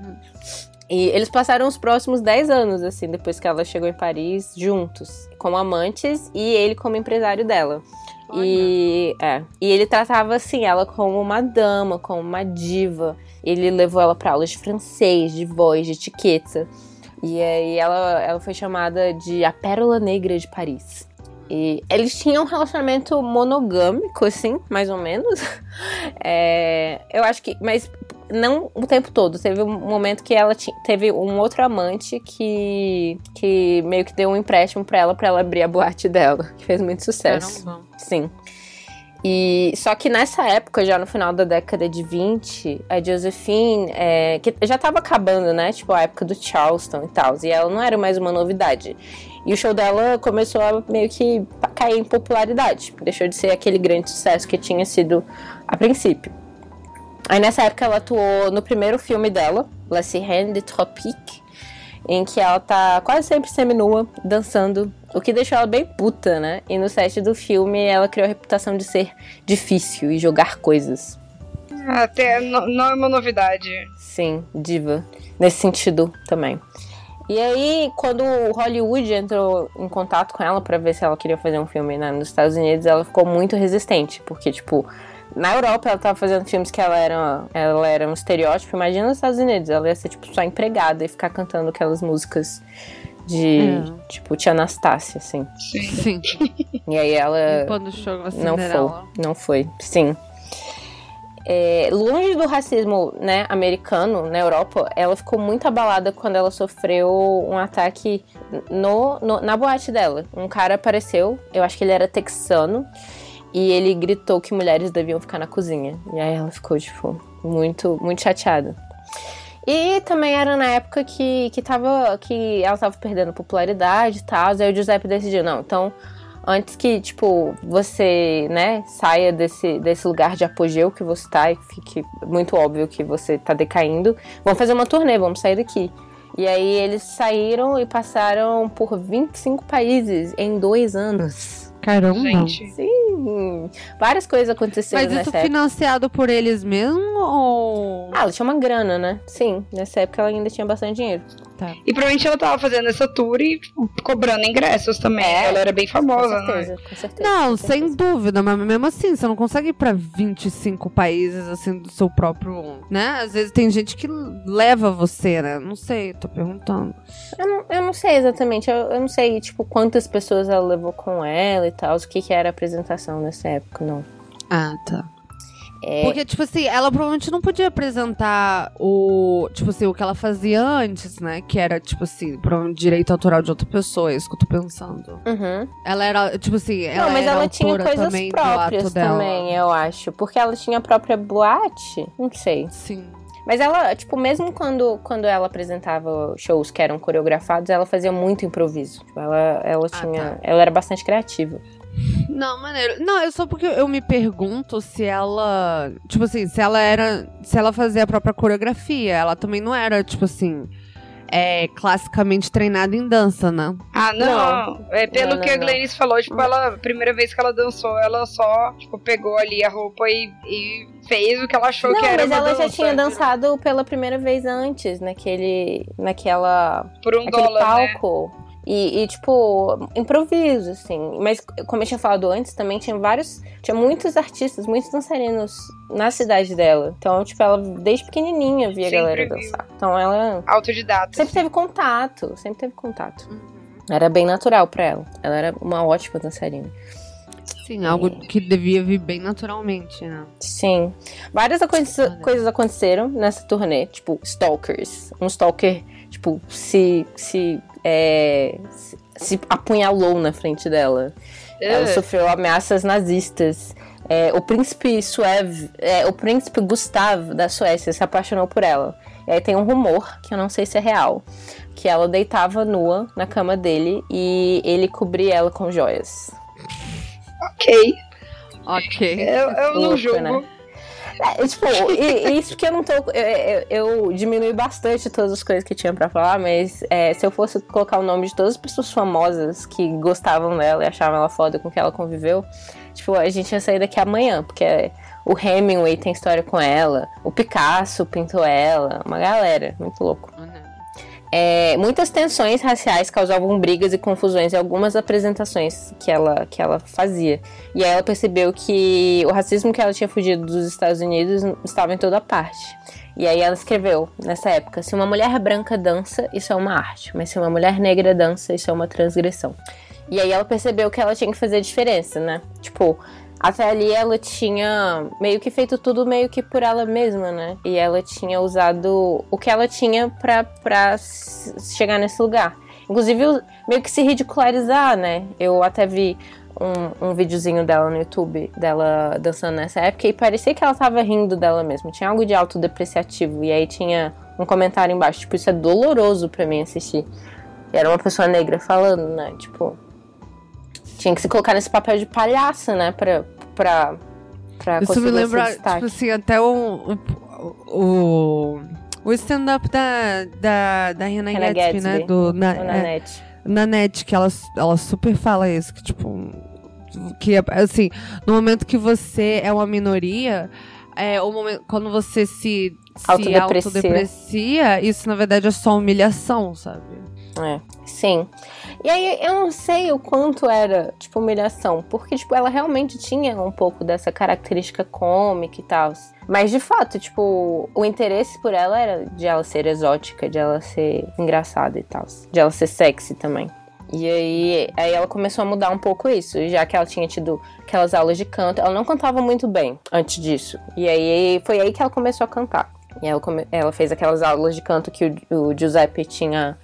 E eles passaram os próximos 10 anos, assim, depois que ela chegou em Paris, juntos, como amantes, e ele como empresário dela. E, é, e ele tratava assim ela como uma dama, como uma diva. Ele levou ela para aulas de francês, de voz, de etiqueta. E aí ela, ela foi chamada de a Pérola Negra de Paris. E eles tinham um relacionamento monogâmico, assim, mais ou menos. É, eu acho que. Mas não o tempo todo. Teve um momento que ela teve um outro amante que, que meio que deu um empréstimo para ela, para ela abrir a boate dela, que fez muito sucesso. Caramba. Sim. E só que nessa época, já no final da década de 20, a Josephine, é, que já tava acabando, né? Tipo, a época do Charleston e tal. E ela não era mais uma novidade. E o show dela começou a meio que cair em popularidade. Deixou de ser aquele grande sucesso que tinha sido a princípio. Aí nessa época ela atuou no primeiro filme dela, La Sirène de Tropique, em que ela tá quase sempre seminua, dançando, o que deixou ela bem puta, né? E no set do filme ela criou a reputação de ser difícil e jogar coisas. Até não, não é uma novidade. Sim, diva. Nesse sentido também. E aí, quando Hollywood entrou em contato com ela para ver se ela queria fazer um filme né, nos Estados Unidos, ela ficou muito resistente, porque, tipo, na Europa, ela tava fazendo filmes que ela era, ela era um estereótipo. Imagina nos Estados Unidos, ela ia ser, tipo, só empregada e ficar cantando aquelas músicas de, hum. tipo, Tia Anastácia, assim. Sim. E aí ela não foi, não foi, sim. É, longe do racismo né, americano na Europa, ela ficou muito abalada quando ela sofreu um ataque no, no, na boate dela. Um cara apareceu, eu acho que ele era texano, e ele gritou que mulheres deviam ficar na cozinha. E aí ela ficou, tipo, muito, muito chateada. E também era na época que, que, tava, que ela tava perdendo popularidade e tal. Aí o Giuseppe decidiu, não, então antes que, tipo, você, né, saia desse, desse lugar de apogeu que você tá e fique muito óbvio que você tá decaindo, vamos fazer uma turnê, vamos sair daqui. E aí eles saíram e passaram por 25 países em dois anos. Caramba. Gente. Sim. Várias coisas aconteceram Mas isso nessa financiado por eles mesmo ou. Ah, ela tinha uma grana, né? Sim. Nessa época ela ainda tinha bastante dinheiro. Tá. E provavelmente ela tava fazendo essa tour e cobrando ingressos também. É, ela era bem famosa, com certeza, né? Com certeza, não, com sem certeza. dúvida, mas mesmo assim, você não consegue ir pra 25 países, assim, do seu próprio. né? Às vezes tem gente que leva você, né? Não sei, tô perguntando. Eu não, eu não sei exatamente, eu, eu não sei, tipo, quantas pessoas ela levou com ela e tal, o que, que era a apresentação nessa época, não. Ah, tá. É, Porque, tipo assim, ela provavelmente não podia apresentar o. Tipo assim, o que ela fazia antes, né? Que era, tipo assim, um direito autoral de outra pessoa, é isso que eu tô pensando. uhum. Ela era, tipo assim, ela Não, mas ela tinha coisas também próprias também, eu acho. Porque ela tinha a própria boate, não sei. Sim. Mas ela, tipo, mesmo quando, quando ela apresentava shows que eram coreografados, ela fazia muito improviso. Tipo, ela, ela tinha. tá. Ela era bastante criativa. Não, maneiro. Não, é só porque eu me pergunto se ela. Tipo assim, se ela era. Se ela fazia a própria coreografia. Ela também não era, tipo assim. É classicamente treinada em dança, né? Ah, não. É pelo Não, que a não, não. Glennis falou, tipo, ela, a primeira vez que ela dançou, ela só, tipo, pegou ali a roupa e, e fez o que ela achou Não, que era mas uma ela já dança. tinha dançado pela primeira vez antes, naquele. naquela. Por um aquele dólar, né? E, e, tipo, improviso, assim. Mas, como eu tinha falado antes, também tinha vários. Tinha muitos artistas, muitos dançarinos na cidade dela. Então, tipo, ela desde pequenininha via a galera viu. dançar. Então, ela Autodidata. sempre teve contato. Sempre teve contato. Era bem natural pra ela. Ela era uma ótima dançarina. Sim, algo que devia vir bem naturalmente, né? Sim. Várias aconte- Olha. coisas aconteceram nessa turnê. Tipo, stalkers. Um stalker, tipo, se. se. É, se, apunhalou na frente dela. Ela Ugh. sofreu ameaças nazistas. É, o príncipe Suev, é, o príncipe Gustav da Suécia se apaixonou por ela. E aí tem um rumor, que eu não sei se é real, que ela deitava nua na cama dele e ele cobria ela com joias. Ok. Ok. Eu, eu não Louca, julgo. né? É, tipo, e- isso que eu não tô. Eu, eu, diminui bastante todas as coisas que tinha pra falar, mas é, se eu fosse colocar o nome de todas as pessoas famosas que gostavam dela e achavam ela foda com que ela conviveu, tipo, a gente ia sair daqui amanhã, porque o Hemingway tem história com ela, o Picasso pintou ela, uma galera, muito louco. É, muitas tensões raciais causavam brigas e confusões em algumas apresentações que ela, que ela fazia. E aí ela percebeu que o racismo que ela tinha fugido dos Estados Unidos estava em toda parte. E aí ela escreveu, nessa época, se uma mulher branca dança, isso é uma arte. Mas se uma mulher negra dança, isso é uma transgressão. E aí ela percebeu que ela tinha que fazer diferença, né? Tipo, até ali ela tinha meio que feito tudo meio que por ela mesma, né? E ela tinha usado o que ela tinha pra, pra chegar nesse lugar. Inclusive, meio que se ridicularizar, né? Eu até vi um, um videozinho dela no YouTube, dela dançando nessa época, e parecia que ela tava rindo dela mesma. Tinha algo de autodepreciativo. E aí tinha um comentário embaixo, tipo, isso é doloroso pra mim assistir. E era uma pessoa negra falando, né? Tipo, tinha que se colocar nesse papel de palhaça, né? Pra, pra, pra Isso me lembra, tipo assim, até o. O, o, stand-up da, da, da Hannah Hannah Gatsby, né? Gatsby, Do, na, na é, net. na net, que ela, ela super fala isso, que tipo. Que, assim, no momento que você é uma minoria, é, o momento, quando você se, se Autodeprecia. autodeprecia, isso na verdade é só humilhação, sabe? É, sim. E aí eu não sei o quanto era, tipo, humilhação, porque, tipo, ela realmente tinha um pouco dessa característica cômica e tal. Mas, de fato, tipo, o interesse por ela era de ela ser exótica, de ela ser engraçada e tal. De ela ser sexy também. E aí, aí ela começou a mudar um pouco isso, já que ela tinha tido aquelas aulas de canto. Ela não cantava muito bem antes disso. E aí foi aí que ela começou a cantar. E ela, come- ela fez aquelas aulas de canto que o, o Giuseppe tinha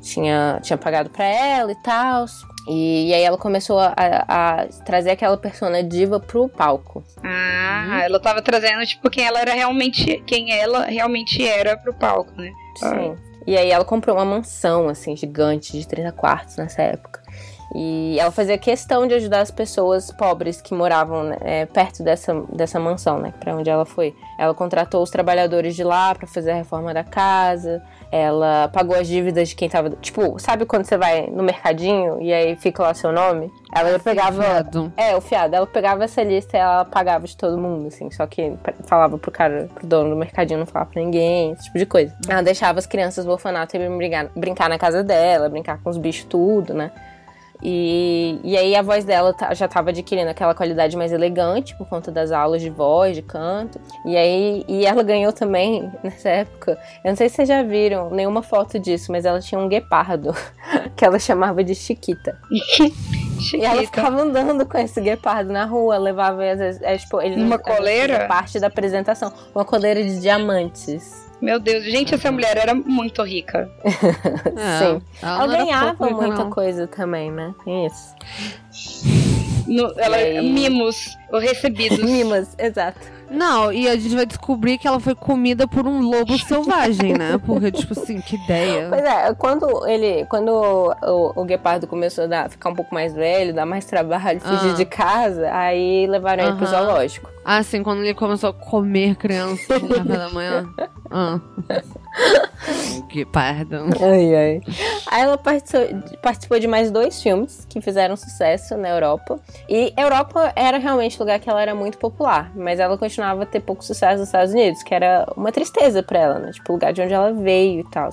tinha, tinha pagado pra ela e tal. E, e aí ela começou a, a- trazer aquela persona diva pro palco. Ah, ela tava trazendo, tipo, quem ela era realmente. Quem ela realmente era pro palco, né? Sim. E aí ela comprou uma mansão, assim, gigante, de 30 quartos nessa época. E ela fazia questão de ajudar as pessoas pobres que moravam né, é, perto dessa, dessa mansão, né? Pra onde ela foi. Ela contratou os trabalhadores de lá para fazer a reforma da casa. Ela pagou as dívidas de quem tava. Tipo, sabe quando você vai no mercadinho e aí fica lá seu nome? Ela Assim, pegava. fiado. É, o fiado. Ela pegava essa lista e ela pagava de todo mundo, assim. Só que falava pro cara, pro dono do mercadinho, não falava pra ninguém, esse tipo de coisa. Ela deixava as crianças do orfanato ir brincar, brincar na casa dela, brincar com os bichos, tudo, né? E, e aí a voz dela tá- já tava adquirindo aquela qualidade mais elegante por conta das aulas de voz, de canto. E aí e ela ganhou também, nessa época, eu não sei se vocês já viram nenhuma foto disso, mas ela tinha um guepardo que ela chamava de Chiquita. E ela Chiquita. ficava andando com esse guepardo na rua, levava às vezes, é, tipo, ele Uma coleira? parte da apresentação, uma coleira de diamantes. Meu Deus, gente, essa mulher era muito rica. É, Sim. Ela, era ganhava rica, muita não. coisa também, né? Tem isso. No- ela, aí? Mimos, ou recebidos. Mimas, exato. Não, e a gente vai descobrir que ela foi comida por um lobo selvagem, né? Porque, tipo assim, que ideia. Pois é, quando ele. Quando o, o guepardo começou a dar- ficar um pouco mais velho, dar mais trabalho, fugir Ah. de casa, aí levaram ele pro zoológico. Ah, sim, quando ele começou a comer criança no café da manhã. Ah. que parda. Ai, ai. Aí ela participou, de mais dois filmes que fizeram sucesso na Europa. E Europa era realmente um lugar que ela era muito popular, mas ela continuava a ter pouco sucesso nos Estados Unidos, que era uma tristeza pra ela, né? Tipo, o lugar de onde ela veio e tal.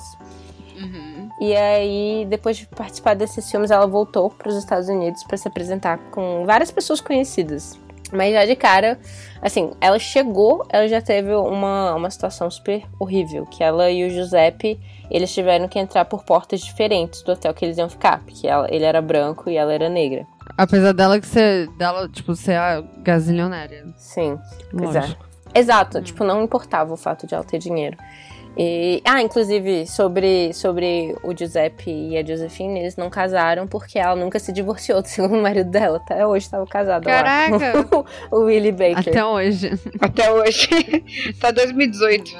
Uhum. E aí, depois de participar desses filmes, ela voltou para os Estados Unidos para se apresentar com várias pessoas conhecidas. Mas já de cara, assim, ela chegou, ela já teve uma, uma situação super horrível, que ela e o Giuseppe, eles tiveram que entrar por portas diferentes do hotel que eles iam ficar, porque ela- ele era branco e ela era negra. Apesar dela que ser. dela, tipo, ser a gazilionária. Sim, pois é. Exato, tipo, não importava o fato de ela ter dinheiro. E, ah, inclusive, sobre, sobre o Giuseppe e a Josephine, eles não casaram porque ela nunca se divorciou do segundo marido dela. Até hoje estava casada Caraca! lá. o Willie Baker. Até hoje. Até hoje. tá 2018.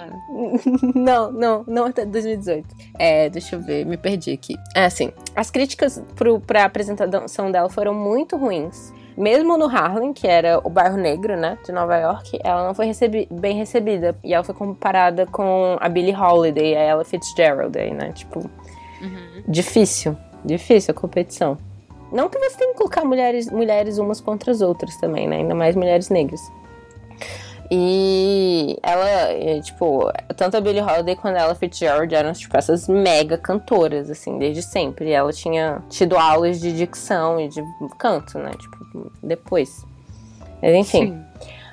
não, não, não até 2018. É, deixa eu ver, me perdi aqui. É assim, as críticas pro, pra apresentação dela foram muito ruins. Mesmo no Harlem, que era o bairro negro, né, de Nova York, ela não foi recebi- bem recebida. E ela foi comparada com a Billie Holiday e a Ella Fitzgerald aí, né, tipo... Difícil, difícil a competição. Não que você tenha que colocar mulheres, mulheres umas contra as outras também, né, ainda mais mulheres negras. E ela, é, tipo, tanto a Billie Holiday quanto a Ella Fitzgerald eram, tipo, essas mega cantoras, assim, desde sempre. E ela tinha tido aulas de dicção e de canto, né? Tipo, depois. Mas enfim. Sim.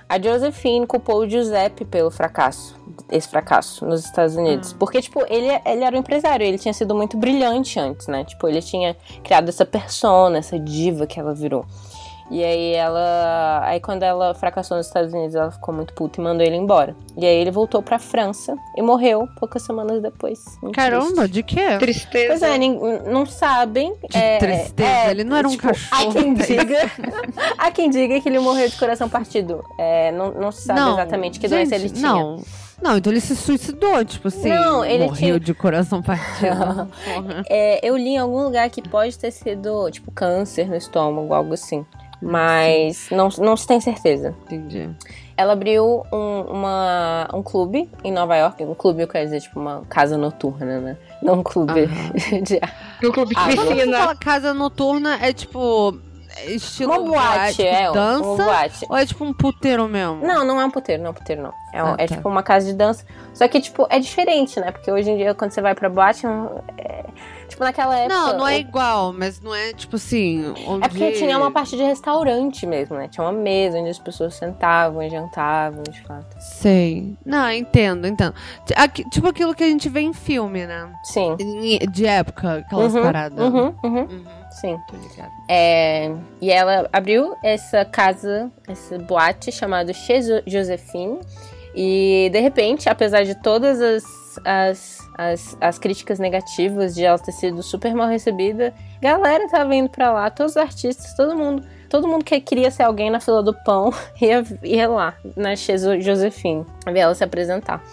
A Josephine culpou o Giuseppe pelo fracasso, esse fracasso nos Estados Unidos. Porque, tipo, ele, ele era um empresário, ele tinha sido muito brilhante antes, né? Tipo, ele tinha criado essa persona, essa diva que ela virou. E aí ela. Aí quando ela fracassou nos Estados Unidos, ela ficou muito puta e mandou ele embora. E aí ele voltou pra França e morreu poucas semanas depois. Muito Caramba, triste. de quê? Tristeza. Pois é, não sabem. De é, tristeza. é, ele não era um tipo, cachorro. Há quem diga, há quem diga que ele morreu de coração partido. É, não, não se sabe exatamente que doença ele gente, tinha. Não. Não, então ele se suicidou, tipo assim. Não, ele morreu tinha- de coração partido. É, eu li em algum lugar que pode ter sido, tipo, câncer no estômago, algo assim. Mas não, não se tem certeza. Entendi. Ela abriu um, uma, um clube em Nova York. Um clube, eu quero dizer, tipo, uma casa noturna, né? Não um clube Aham. de No clube de Ah, Quando você piscina. fala casa noturna, é tipo. é Estilo uma boate, tipo, é. um- dança? Uma boate. Ou é tipo um puteiro mesmo? Não, não é um puteiro, não é um puteiro, não. É, um- Ah, é tá. tipo uma casa de dança. Só que, tipo, é diferente, né? Porque hoje em dia, quando você vai pra boate, é- tipo, naquela época. Não, não é igual, mas não é tipo assim. Onde... É porque tinha uma parte de restaurante mesmo, né? Tinha uma mesa onde as pessoas sentavam e jantavam, de fato. Sei. Não, entendo, entendo. Aqui- tipo aquilo que a gente vê em filme, né? Sim. De época, aquelas Uhum, paradas. Uhum, uhum, Uhum, sim. tô ligada. É, e ela abriu essa casa, essa boate chamada Chez Josephine. E de repente, apesar de todas as, as, as, as críticas negativas de ela ter sido super mal recebida, galera tava indo pra lá, todos os artistas, todo mundo. Todo mundo que queria ser alguém na fila do pão ia, ia lá, na Chez Josephine, ver ela se apresentar.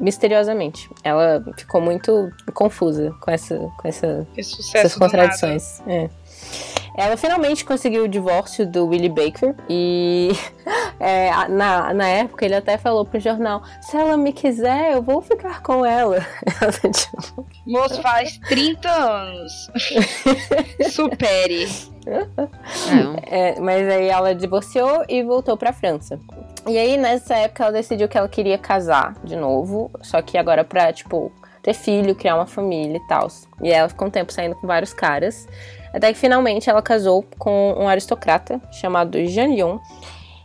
Misteriosamente. Ela ficou muito confusa com, essa, com essa, essas contradições. É. Ela finalmente conseguiu o divórcio do Willie Baker e é, na, na época ele até falou pro jornal: se ela me quiser, eu vou ficar com ela. tipo... Moço, faz 30 anos. Supere. É, mas aí ela divorciou e voltou pra França. E aí, nessa época, ela decidiu que ela queria casar de novo, só que agora pra, tipo, ter filho, criar uma família e tal. E ela ficou um tempo saindo com vários caras. Até que finalmente ela casou com um aristocrata chamado Jean Lyon.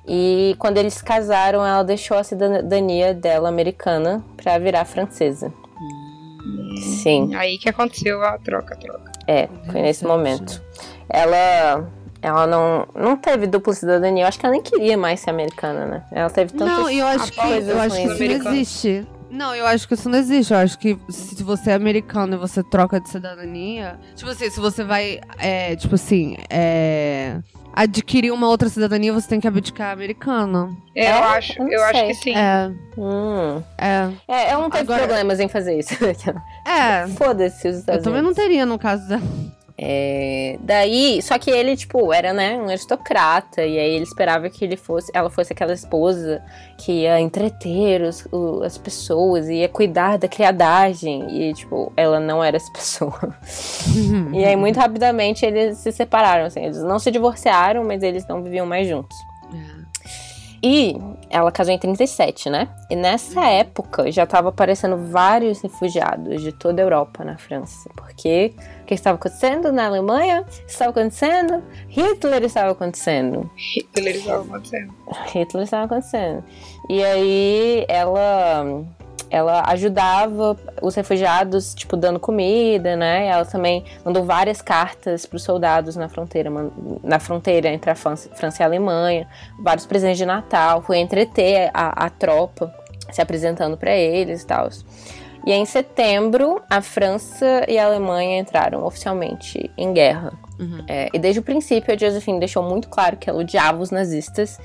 E quando eles se casaram, ela deixou a cidadania dela americana para virar francesa. Hum, Sim. Aí que aconteceu a troca-troca. É, foi nesse momento. Ela ela não, não teve dupla cidadania. Eu acho que ela nem queria mais ser americana, né? Ela teve tantas Não, eu acho que, eu acho que isso não existe. Não, eu acho que isso não existe. Eu acho que se você é americano e você troca de cidadania. Tipo assim, se você vai. É, tipo assim. É, adquirir uma outra cidadania, você tem que abdicar americana. É, eu é? acho, eu, acho que sim. É. Hum. É. é. Eu não tenho Agora... problemas em fazer isso. É. Foda-se os Estados Eu também não teria no caso dela. É, daí, só que ele, tipo, era, né, um aristocrata, e aí ele esperava que ele fosse, ela fosse aquela esposa que ia entreter os, o, as pessoas, ia cuidar da criadagem, e, tipo, ela não era essa pessoa. e aí, muito rapidamente, eles se separaram, assim, eles não se divorciaram, mas eles não viviam mais juntos. E ela casou em 37, né? E nessa época já estava aparecendo vários refugiados de toda a Europa na França. Porque o que estava acontecendo na Alemanha? Estava acontecendo? Hitler estava acontecendo. Hitler estava acontecendo. Hitler estava acontecendo. E aí ela ela ajudava os refugiados, tipo, dando comida, né? Ela também mandou várias cartas para os soldados na fronteira, na fronteira entre a França, e a Alemanha, vários presentes de Natal, foi entreter a, a tropa, se apresentando para eles e tal. E em setembro, a França e a Alemanha entraram oficialmente em guerra. Uhum. É, e desde o princípio, a Josephine deixou muito claro que ela odiava os nazistas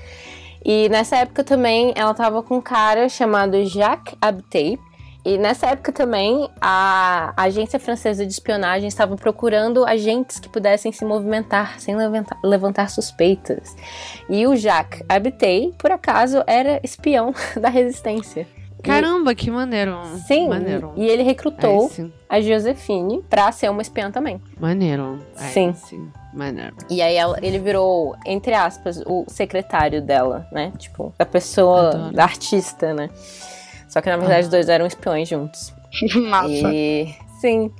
e nessa época também ela estava com um cara chamado Jacques Abtey. E nessa época também a agência francesa de espionagem estava procurando agentes que pudessem se movimentar sem levantar, levantar suspeitas. E o Jacques Abtey, por acaso, era espião da resistência. Caramba, e, que maneiro. Sim, maneiro. e ele recrutou a Josephine pra ser uma espiã também. Maneiro. sim. sim. Maneiro. E aí ela, ele virou, entre aspas, o secretário dela, né? Tipo, da pessoa, Adoro. da artista, né? Só que na verdade os dois eram espiões juntos. Massa. E sim.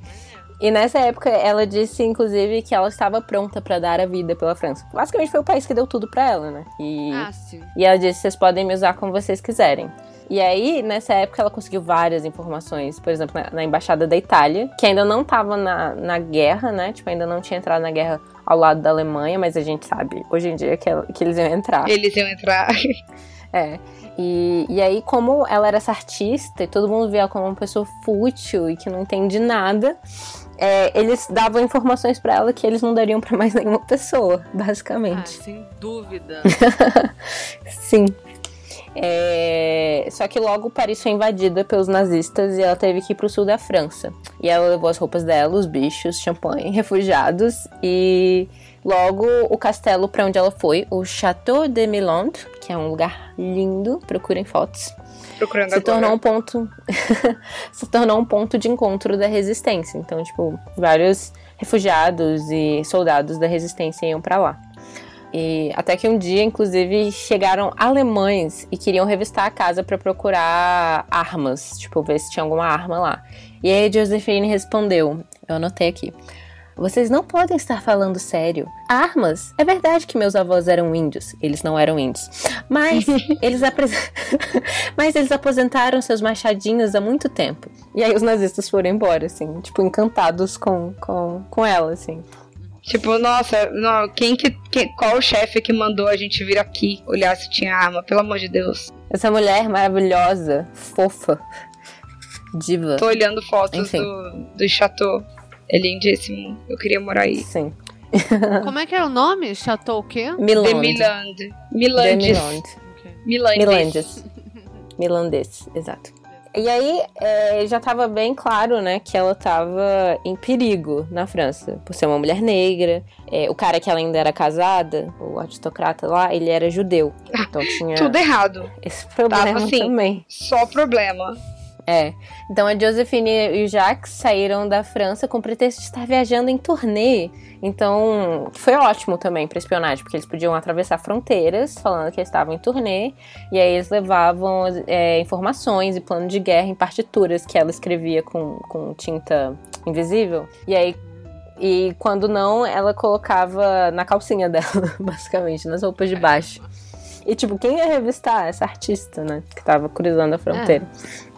E nessa época ela disse, inclusive, que ela estava pronta para dar a vida pela França. Basicamente foi o país que deu tudo para ela, né? E, ah, sim. E ela disse: vocês podem me usar como vocês quiserem. E aí, nessa época, ela conseguiu várias informações, por exemplo, na, na Embaixada da Itália, que ainda não estava na, na guerra, né? Tipo, ainda não tinha entrado na guerra ao lado da Alemanha, mas a gente sabe hoje em dia que, ela, que eles iam entrar. Eles iam entrar. É. E, e aí, como ela era essa artista e todo mundo via ela como uma pessoa fútil e que não entende nada, é, eles davam informações para ela que eles não dariam para mais nenhuma pessoa, basicamente. Ah, sem dúvida. Sim. É... Só que logo Paris foi invadida pelos nazistas e ela teve que ir pro sul da França. E ela levou as roupas dela, os bichos, champanhe, refugiados e logo o castelo para onde ela foi, o Château de Milande, que é um lugar lindo, procurem fotos. Procurando se agora. tornou um ponto se tornou um ponto de encontro da resistência. Então, tipo, vários refugiados e soldados da resistência iam para lá. E até que um dia, inclusive, chegaram alemães e queriam revistar a casa para procurar armas, tipo, ver se tinha alguma arma lá. E aí Josephine respondeu: Eu anotei aqui. Vocês não podem estar falando sério. Armas? É verdade que meus avós eram índios. Eles não eram índios. Mas eles, Mas eles aposentaram seus machadinhos há muito tempo. E aí os nazistas foram embora, assim, tipo, encantados com, com, com ela, assim. Tipo, nossa, não, quem que, que qual o chefe que mandou a gente vir aqui olhar se tinha arma? Pelo amor de Deus. Essa mulher maravilhosa, fofa, diva. Tô olhando fotos do, do chateau. É lindíssimo. Eu queria morar aí. Sim. Como é que é o nome? Chateau o quê? Milande. De Milande. Milandes. De Milande. Okay. Milandes. Milandes. Milandes, exato. E aí é, já estava bem claro, né, que ela estava em perigo na França, por ser uma mulher negra. É, o cara que ela ainda era casada, o aristocrata lá, ele era judeu. Então tinha. Tudo errado. Esse problema Tava, assim, também. Só problema. É. Então a Josephine e o Jacques saíram da França com o pretexto de estar viajando em turnê. Então foi ótimo também para espionagem, porque eles podiam atravessar fronteiras falando que eles estavam em turnê. E aí eles levavam é, informações e plano de guerra em partituras que ela escrevia com, com tinta invisível. E aí e quando não, ela colocava na calcinha dela, basicamente, nas roupas de baixo. E, tipo, quem ia revistar essa artista, né? Que tava cruzando a fronteira. É,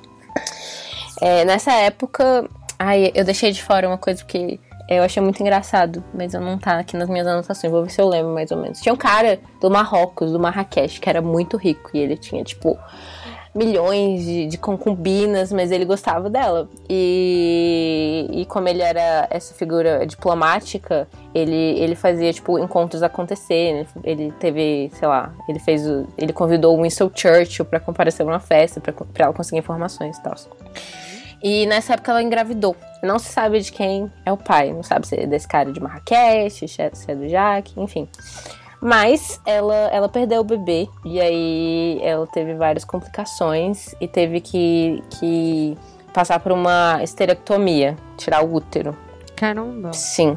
nessa época, ai, eu deixei de fora uma coisa que eu achei muito engraçado, mas eu não tá aqui nas minhas anotações, vou ver se eu lembro mais ou menos. Tinha um cara do Marrocos, do Marrakech, que era muito rico e ele tinha, tipo, milhões de, de concubinas, mas ele gostava dela. E, e como ele era essa figura diplomática, ele, ele fazia, tipo, encontros acontecer. Ele teve, sei lá, ele fez o, Ele convidou o Winston Churchill para comparecer numa festa, para ela conseguir informações e tal. E nessa época ela engravidou. Não se sabe de quem é o pai. Não sabe se é desse cara de Marrakech, se é do Jaque, enfim. Mas ela, ela perdeu o bebê. E aí ela teve várias complicações e teve que, que passar por uma esterectomia tirar o útero. Caramba. Sim.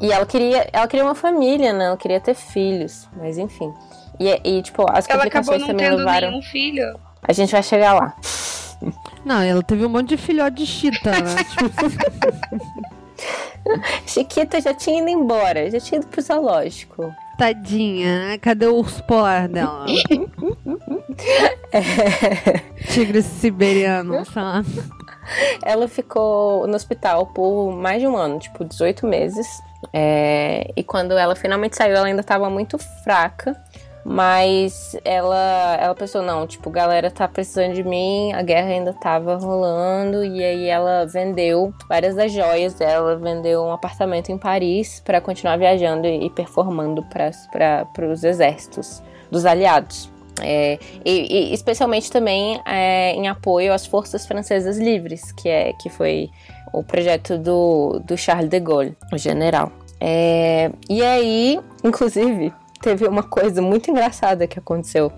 E ela queria, ela queria uma família, né? Ela queria ter filhos, mas enfim. E, e tipo, as ela complicações também levaram. Nenhum filho. A gente vai chegar lá. Não, ela teve um monte de filhote de chita, né? Chiquita já tinha ido embora, já tinha ido pro zoológico. Tadinha, né? Cadê o urso polar dela? é. Tigre siberiano, sei lá. Ela ficou no hospital por mais de um ano, tipo 18 meses. É... E quando ela finalmente saiu, ela ainda estava muito fraca. Mas ela, ela pensou, não, tipo, galera tá precisando de mim, a guerra ainda tava rolando, e aí ela vendeu várias das joias dela, vendeu um apartamento em Paris para continuar viajando e performando para os exércitos dos aliados. É, e, e, especialmente também é, em apoio às forças francesas livres, que, é, que foi o projeto do, do Charles de Gaulle, o general. É, e aí, inclusive, teve uma coisa muito engraçada que aconteceu.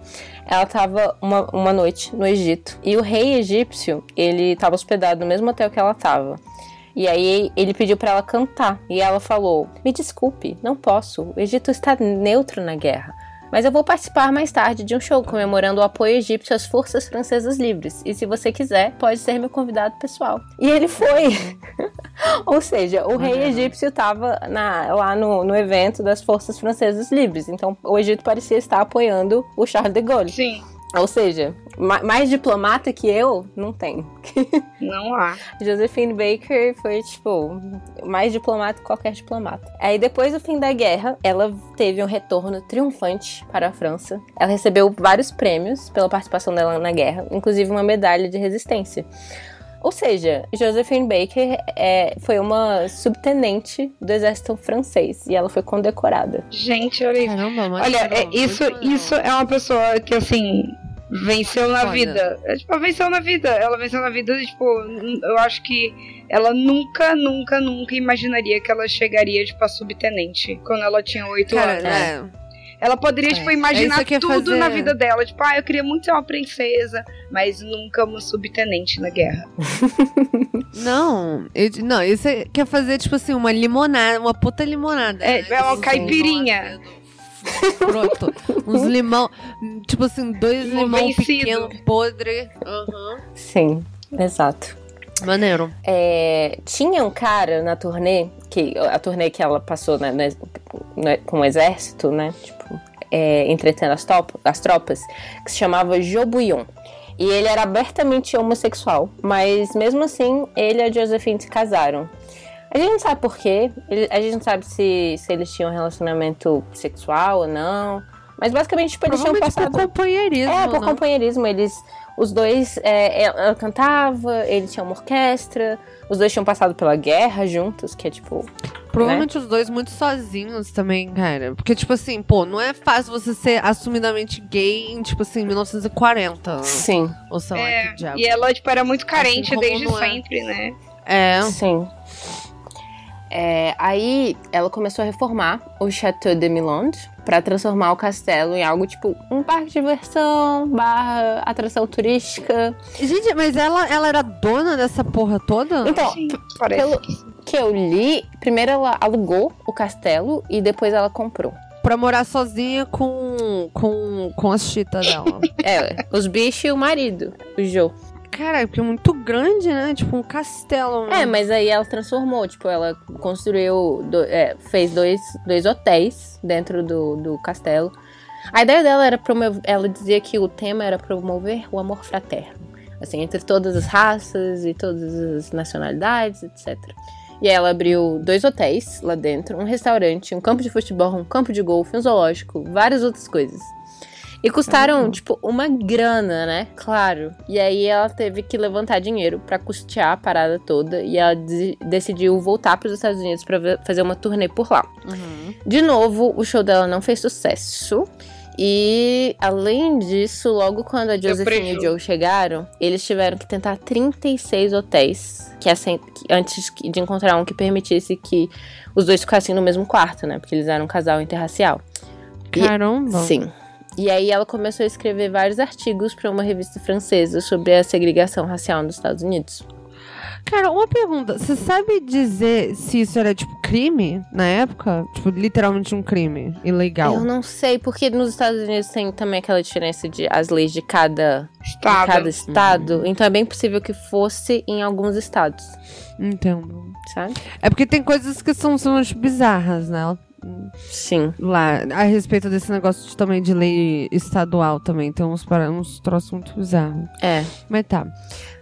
Ela estava uma, uma noite no Egito e o rei egípcio, ele estava hospedado no mesmo hotel que ela estava. E aí ele pediu para ela cantar e ela falou: "Me desculpe, não posso. O Egito está neutro na guerra. Mas eu vou participar mais tarde de um show comemorando o apoio egípcio às forças francesas livres. E se você quiser, pode ser meu convidado pessoal. E ele foi. Ou seja, o rei egípcio estava lá no, no evento das forças francesas livres. Então o Egito parecia estar apoiando o Charles de Gaulle. Sim. Ou seja, mais diplomata que eu, não tem. Não há. Josephine Baker foi, tipo, mais diplomata que qualquer diplomata. Aí, depois do fim da guerra, ela teve um retorno triunfante para a França. Ela recebeu vários prêmios pela participação dela na guerra, inclusive uma medalha de resistência. Ou seja, Josephine Baker é, foi uma subtenente do exército francês e ela foi condecorada. Gente, olha isso. Caramba, olha, é, isso, isso é uma pessoa que, assim, venceu na Foda. vida. É, tipo, venceu na vida. Ela venceu na vida, tipo, eu acho que ela nunca, nunca, nunca imaginaria que ela chegaria, tipo, a subtenente quando ela tinha oito anos. É. Ela poderia, tipo, é. tipo, imaginar é tudo fazer... na vida dela. Tipo, ah, eu queria muito ser uma princesa, mas nunca uma subtenente na guerra. não, eu, não, isso é, quer fazer, tipo assim, uma limonada, uma puta limonada. É, né? é uma caipirinha. Pronto. Uns limão. Tipo assim, dois limão pequeno, podre. Uhum. Sim, exato. Maneiro. É, tinha um cara na turnê, que, a turnê que ela passou né, né, né com o exército, né? Tipo, é, entretendo as, top, as tropas, que se chamava Jobuyon. E ele era abertamente homossexual, mas mesmo assim, ele e a Josephine se casaram. A gente não sabe porquê, a gente não sabe se, se eles tinham um relacionamento sexual ou não, Mas basicamente, tipo, eles tinham passado. Por companheirismo. É, por não? companheirismo. Eles. Os dois. É, ela cantava, ele tinha uma orquestra. Os dois tinham passado pela guerra juntos, que é tipo. Provavelmente né? os dois muito sozinhos também, cara. Porque, tipo assim, pô, não é fácil você ser assumidamente gay em, tipo assim, 1940. Sim. Ou sei lá, É, que diabo. e ela, tipo, era muito carente Assim desde é. sempre, né? É. Sim. É, aí ela começou a reformar o Chateau de Milande para transformar o castelo em algo tipo um parque de diversão, barra atração turística. Gente, mas ela, ela era dona dessa porra toda? Então, Sim, parece pelo que que eu li, primeiro ela alugou o castelo e depois ela comprou. Pra morar sozinha com, com, com as chitas dela. É, os bichos e o marido, o Joe. Cara, porque é muito grande, né? Tipo um castelo. É, mas aí ela transformou, tipo, ela construiu, do- é, fez dois, dois hotéis dentro do, do castelo. A ideia dela era promover, ela dizia que o tema era promover o amor fraterno, assim, entre todas as raças e todas as nacionalidades, etc. E ela abriu dois hotéis lá dentro, um restaurante, um campo de futebol, um campo de golfe, um zoológico, várias outras coisas. E custaram, tipo, uma grana, né? Claro. E aí ela teve que levantar dinheiro pra custear a parada toda. E ela de- decidiu voltar pros Estados Unidos pra ver- fazer uma turnê por lá. Uhum. De novo, o show dela não fez sucesso. E além disso, logo quando a Josephine e o. Joe chegaram, eles tiveram que tentar 36 hotéis que antes de encontrar um que permitisse que os dois ficassem no mesmo quarto, né? Porque eles eram um casal interracial. E- Caramba. Sim. E aí ela começou a escrever vários artigos para uma revista francesa sobre a segregação racial nos Estados Unidos. Cara, uma pergunta. Você sabe dizer se isso era, tipo, crime na época? Tipo, literalmente um crime ilegal. Eu não sei, porque nos Estados Unidos tem também aquela diferença de as leis de cada de Estado. cada estado. Então é bem possível que fosse em alguns estados, Entendo. sabe? É porque tem coisas que são, são tipo, bizarras, né? Sim. Lá, a respeito desse negócio de, também de lei estadual também. Tem uns, para- uns troços muito bizarros. É. Mas tá.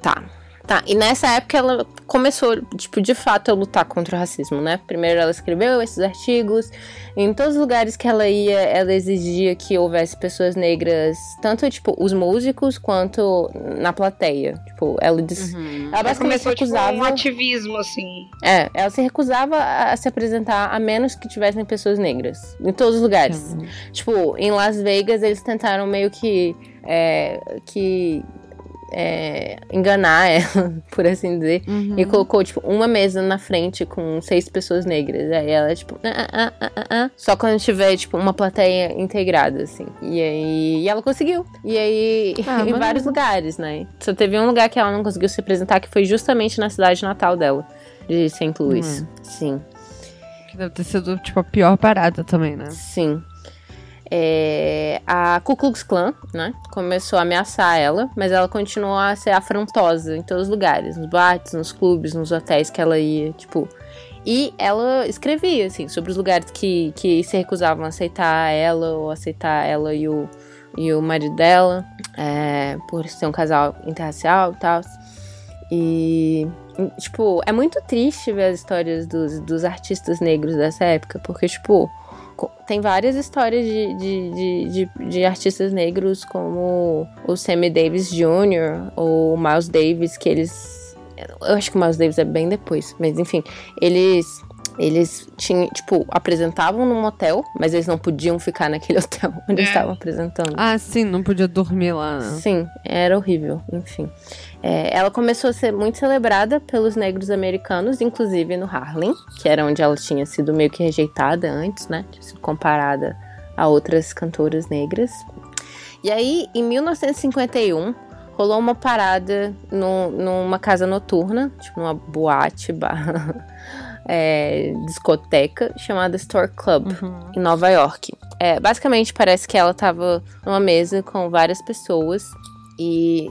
Tá. Tá, e nessa época ela começou, tipo, de fato a lutar contra o racismo, né? Primeiro ela escreveu esses artigos, em todos os lugares que ela ia, ela exigia que houvesse pessoas negras, tanto, tipo, os músicos, quanto na plateia. Tipo, ela disse... Ela Ela basicamente começou, tipo, recusava... um ativismo, assim. É, ela se recusava a se apresentar a menos que tivessem pessoas negras. Em todos os lugares. Tipo, em Las Vegas eles tentaram meio que. é, que. É, enganar ela, por assim dizer. Uhum. E colocou, tipo, uma mesa na frente com seis pessoas negras. Aí ela, tipo, ah, ah, ah, ah, ah. só quando tiver, tipo, uma plateia integrada, assim. E aí e ela conseguiu. E aí, Ah, em vários lugares, né? Só teve um lugar que ela não conseguiu se apresentar, que foi justamente na cidade natal dela, de St. Louis. Hum. Sim. Que deve ter sido, tipo, a pior parada também, né? Sim. É, a Ku Klux Klan, né, começou a ameaçar ela, mas ela continuou a ser afrontosa em todos os lugares, nos boates, nos clubes, nos hotéis que ela ia, tipo. E ela escrevia, assim, sobre os lugares que, que se recusavam a aceitar ela ou aceitar ela e o, e o marido dela, é, por ser um casal interracial e tal. E, tipo, é muito triste ver as histórias dos, dos artistas negros dessa época, porque, tipo, tem várias histórias de, de, de, de, de artistas negros, como o Sammy Davis Jr., ou o Miles Davis, que eles. Eu acho que o Miles Davis é bem depois, mas enfim, eles. Eles tinham, tipo, apresentavam num hotel, mas eles não podiam ficar naquele hotel onde eles É. estavam apresentando. Ah, sim, não podia dormir lá, né? Sim, era horrível, enfim. É, ela começou a ser muito celebrada pelos negros americanos, inclusive no Harlem, que era onde ela tinha sido meio que rejeitada antes, né? Tinha sido comparada a outras cantoras negras. E aí, em 1951, rolou uma parada no- numa casa noturna, tipo numa boate, barra, é, discoteca, chamada Store Club em Nova York. É, basicamente, parece que ela tava numa mesa com várias pessoas e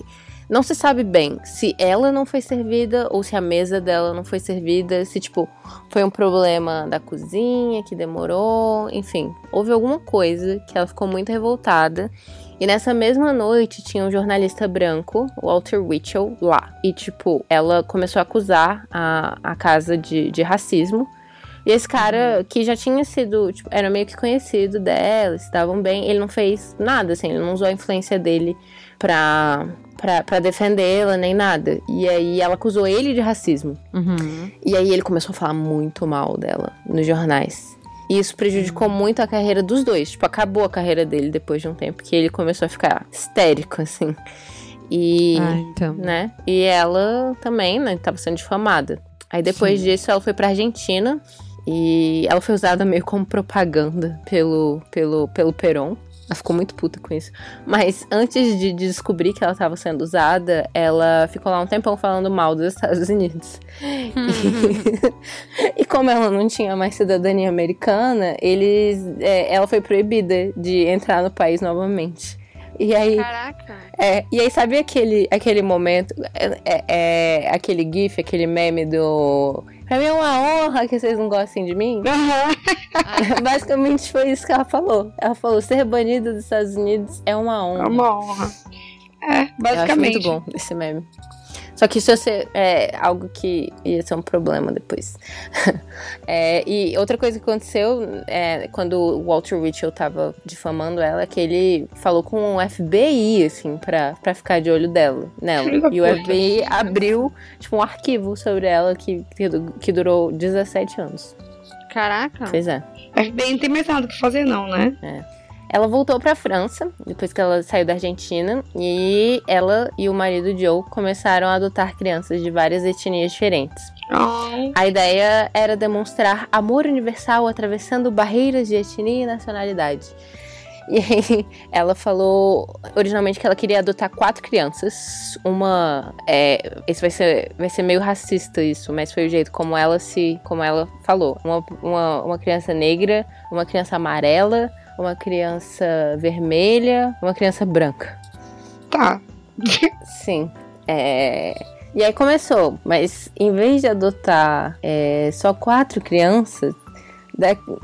não se sabe bem se ela não foi servida ou se a mesa dela não foi servida, se tipo foi um problema da cozinha que demorou, enfim, houve alguma coisa que ela ficou muito revoltada. E nessa mesma noite tinha um jornalista branco, Walter Mitchell, lá. E, tipo, ela começou a acusar a, a casa de, de racismo E esse cara que já tinha sido, tipo, era meio que conhecido dela, estavam bem, ele não fez nada, assim, ele não usou a influência dele pra, pra, pra defendê-la nem nada. E aí ela acusou ele de racismo. Uhum. E aí ele começou a falar muito mal dela nos jornais. E isso prejudicou muito a carreira dos dois. Tipo, acabou a carreira dele depois de um tempo, que ele começou a ficar histérico, assim. E, Ah, então. né? E ela também, né, tava sendo difamada. Aí depois Sim. disso ela foi pra Argentina e ela foi usada meio como propaganda pelo pelo pelo Perón. Ela ficou muito puta com isso. Mas antes de, de descobrir que ela estava sendo usada, ela ficou lá um tempão falando mal dos Estados Unidos. E, e como ela não tinha mais cidadania americana, eles, é, ela foi proibida de entrar no país novamente. E aí, Caraca. é, e aí, sabe aquele, aquele momento, é, é- é aquele gif, aquele meme do... Pra mim é uma honra que vocês não gostem de mim. Basicamente foi isso que ela falou. Ela falou, ser banida dos Estados Unidos é uma honra. É uma honra. É, Eu acho basicamente. muito bom esse meme. Só que isso ia ser é, algo que ia ser um problema depois. É, e outra coisa que aconteceu é, quando o Walter Mitchell tava difamando ela, é que ele falou com o FBI, assim, pra, pra ficar de olho dela, nela. E o. FBI abriu, tipo, um arquivo sobre ela que, que, durou 17 anos. Caraca. Pois é. O FBI não tem mais nada o que fazer, não, né? Ela voltou pra França, depois que ela saiu da Argentina, e ela e o marido Joe começaram a adotar crianças de várias etnias diferentes. A ideia era demonstrar amor universal atravessando barreiras de etnia e nacionalidade. E aí, ela falou originalmente que ela queria adotar quatro crianças. Uma. É, esse vai ser, vai ser meio racista isso, mas foi o jeito como ela se. como ela falou. Uma, uma, uma criança negra, uma criança amarela, uma criança vermelha, uma criança branca. tá. Sim. É, E aí começou, mas em vez de adotar é, só quatro crianças,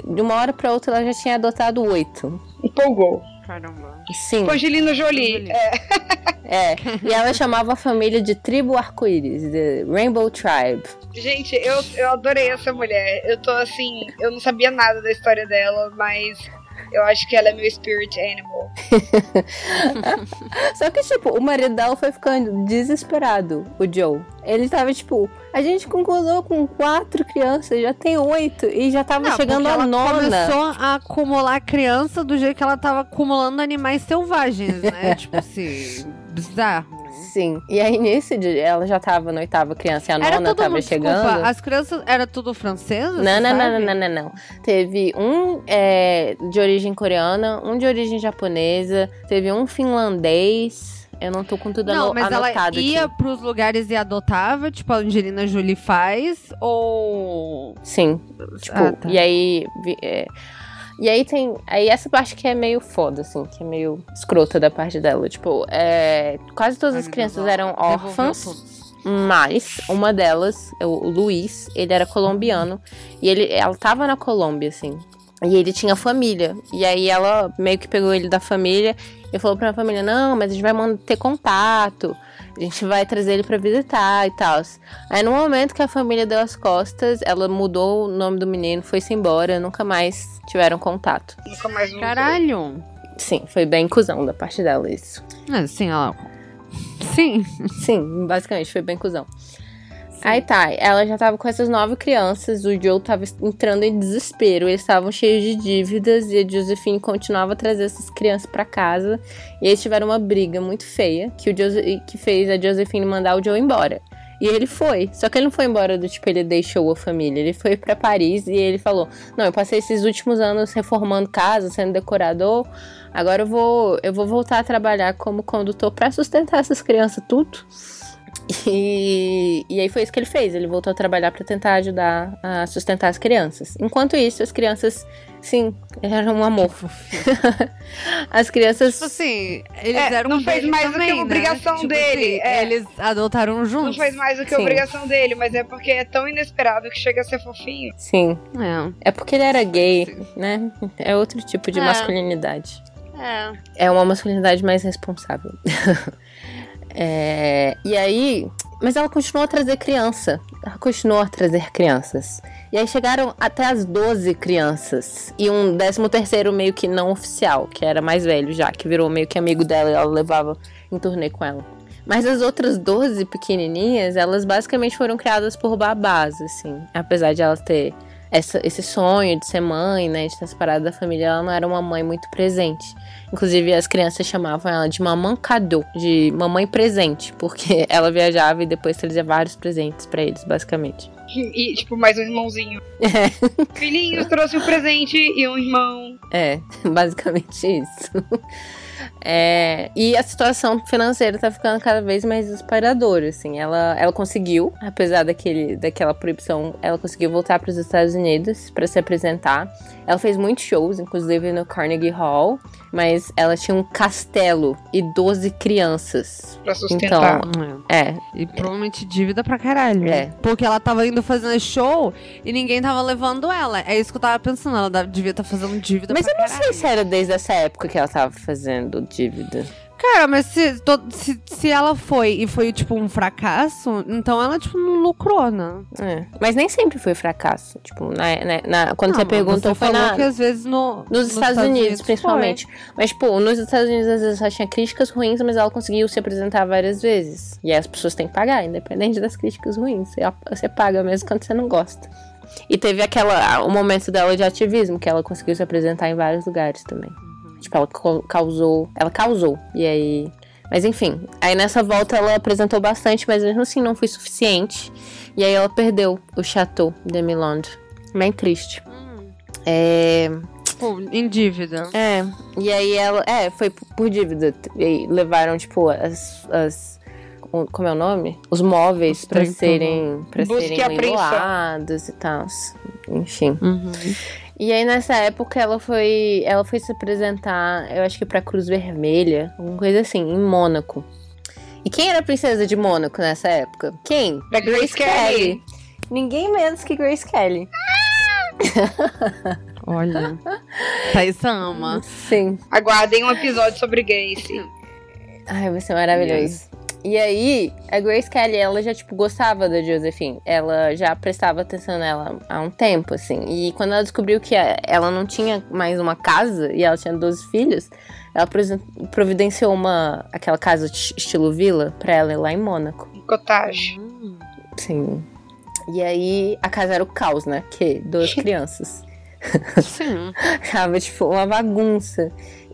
de uma hora pra outra ela já tinha adotado oito. Empolgou. Caramba. Sim, Angelina Jolie. Jolie. É, é. E ela chamava a família de tribo arco-íris, de Rainbow Tribe. gente, eu, eu adorei essa mulher. Eu tô assim, eu não sabia nada da história dela, mas eu acho que ela é meu spirit animal. Só que, tipo, o marido dela foi ficando desesperado, o Joe. Ele tava, tipo, a gente concordou com quatro crianças, já tem oito, e já tava Não, chegando a ela nona. começou a acumular criança do jeito que ela tava acumulando animais selvagens, né? tipo assim, bizarro. Sim. E aí, nesse dia, ela já tava na oitava criança e a Era nona todo tava mundo, chegando. desculpa, as crianças, era tudo francesa? Não, não, não, não, não, não, não. Teve um é, de origem coreana, um de origem japonesa, teve um finlandês. Eu não tô com tudo Não, mas ela anotado ia aqui. pros lugares e adotava, tipo a Angelina Jolie faz, ou... Sim. Tipo, Ah, tá. e aí. é, e aí tem. Aí essa parte que é meio foda, assim, que é meio escrota da parte dela. Tipo, é, quase todas as crianças eram órfãs. Mas uma delas, o Luiz, ele era colombiano e ele, ela tava na Colômbia, assim. E ele tinha família. E aí ela meio que pegou ele da família e falou pra família: Não, mas a gente vai manter contato. A gente vai trazer ele pra visitar e tal. Aí no momento que a família deu as costas, ela mudou o nome do menino, foi-se embora, nunca mais tiveram contato. Nunca mais. Caralho. Sim, foi bem cuzão da parte dela isso. É, sim, ela... Sim. Sim, basicamente, foi bem cuzão. Aí tá, ela já tava com essas nove crianças, o Joe tava entrando em desespero, eles estavam cheios de dívidas e a Josephine continuava a trazer essas crianças pra casa. E eles tiveram uma briga muito feia que, o Jose- que fez a Josephine mandar o Joe embora. E ele foi. Só que ele não foi embora do tipo, ele deixou a família. Ele foi pra Paris e ele falou: Não, eu passei esses últimos anos reformando casa, sendo decorador. Agora eu vou, eu vou voltar a trabalhar como condutor pra sustentar essas crianças tudo. E, e aí foi isso que ele fez. Ele voltou a trabalhar pra tentar ajudar a sustentar as crianças. Enquanto isso, as crianças, sim, eram um amor. as crianças. Tipo assim, eles É, eram não fez mais do que também, né? obrigação Tipo dele, assim, é. Eles adotaram Não juntos. fez mais do que Sim. obrigação dele, mas é porque é tão inesperado que chega a ser fofinho. Sim. É. É porque ele era gay, né? É outro tipo de É. masculinidade. É. É uma masculinidade mais responsável. É, e aí, Mas ela continuou a trazer criança. Ela continuou a trazer crianças. E aí chegaram até as 12 crianças. E um 13 terceiro meio que não oficial, que era mais velho já, que virou meio que amigo dela e ela levava em turnê com ela. Mas as outras 12 pequenininhas, elas basicamente foram criadas por babás, assim. Apesar de elas ter essa, esse sonho de ser mãe, né, de estar separada da família, ela não era uma mãe muito presente. Inclusive, as crianças chamavam ela de mamãe cadô, de mamãe presente, porque ela viajava e depois trazia vários presentes para eles, basicamente. E, tipo, mais um irmãozinho. É. Filhinho trouxe um presente e um irmão. É, basicamente isso. É, e a situação financeira tá ficando cada vez mais desesperadora, assim. Ela, ela conseguiu, apesar daquele, daquela proibição, ela conseguiu voltar para os Estados Unidos para se apresentar. Ela fez muitos shows, inclusive no Carnegie Hall, mas ela tinha um castelo e 12 crianças. Pra sustentar. Então, é. E provavelmente dívida pra caralho. É. Porque ela tava indo fazendo show e ninguém tava levando ela. É isso que eu tava pensando. Ela devia estar tá fazendo dívida Mas eu não sei se era desde essa época que ela tava fazendo dívida. Cara, mas se, se, se ela foi e foi, tipo, um fracasso, então ela, tipo, não lucrou, né? É. Mas nem sempre foi fracasso. Tipo, na, na, na quando não, você perguntou, você foi na... que às vezes no, nos, nos Estados, Estados, Unidos, Unidos principalmente. Foi. Mas, tipo, nos Estados Unidos às vezes ela tinha críticas ruins, mas ela conseguiu se apresentar várias vezes. E aí as pessoas têm que pagar, independente das críticas ruins. Você, você paga mesmo quando você não gosta. E teve aquela, o momento dela de ativismo, que ela conseguiu se apresentar em vários lugares também. Tipo, ela causou. Ela causou. E aí. Mas enfim, aí nessa volta ela apresentou bastante, mas mesmo assim não foi suficiente. E aí ela perdeu o Chateau de Milande. Bem triste. Hum. É. Pô, em dívida. É. E aí ela. É, foi por dívida. E aí levaram, tipo, as. as como é o nome? Os móveis para serem, pra serem leiloados e tal. Enfim. Uhum. E aí nessa época ela foi, ela foi se apresentar, eu acho que pra Cruz Vermelha, alguma coisa assim, em Mônaco. E quem era a princesa de Mônaco nessa época? Quem? Da Grace, Grace Kelly. Kelly. Ninguém menos que Grace Kelly. Olha. Thaís ama. Sim. Aguardem um episódio sobre Grace. Ai, vai ser maravilhoso. E aí, a Grace Kelly, ela já, tipo, gostava da Josephine. Ela já prestava atenção nela há um tempo, assim. E quando ela descobriu que ela não tinha mais uma casa e ela tinha 12 filhos, ela providenciou uma, aquela casa estilo vila pra ela ir lá em Mônaco. Cottage. Sim. E aí, a casa era o caos, né? Que duas crianças. Sim. Tava, tipo, uma bagunça.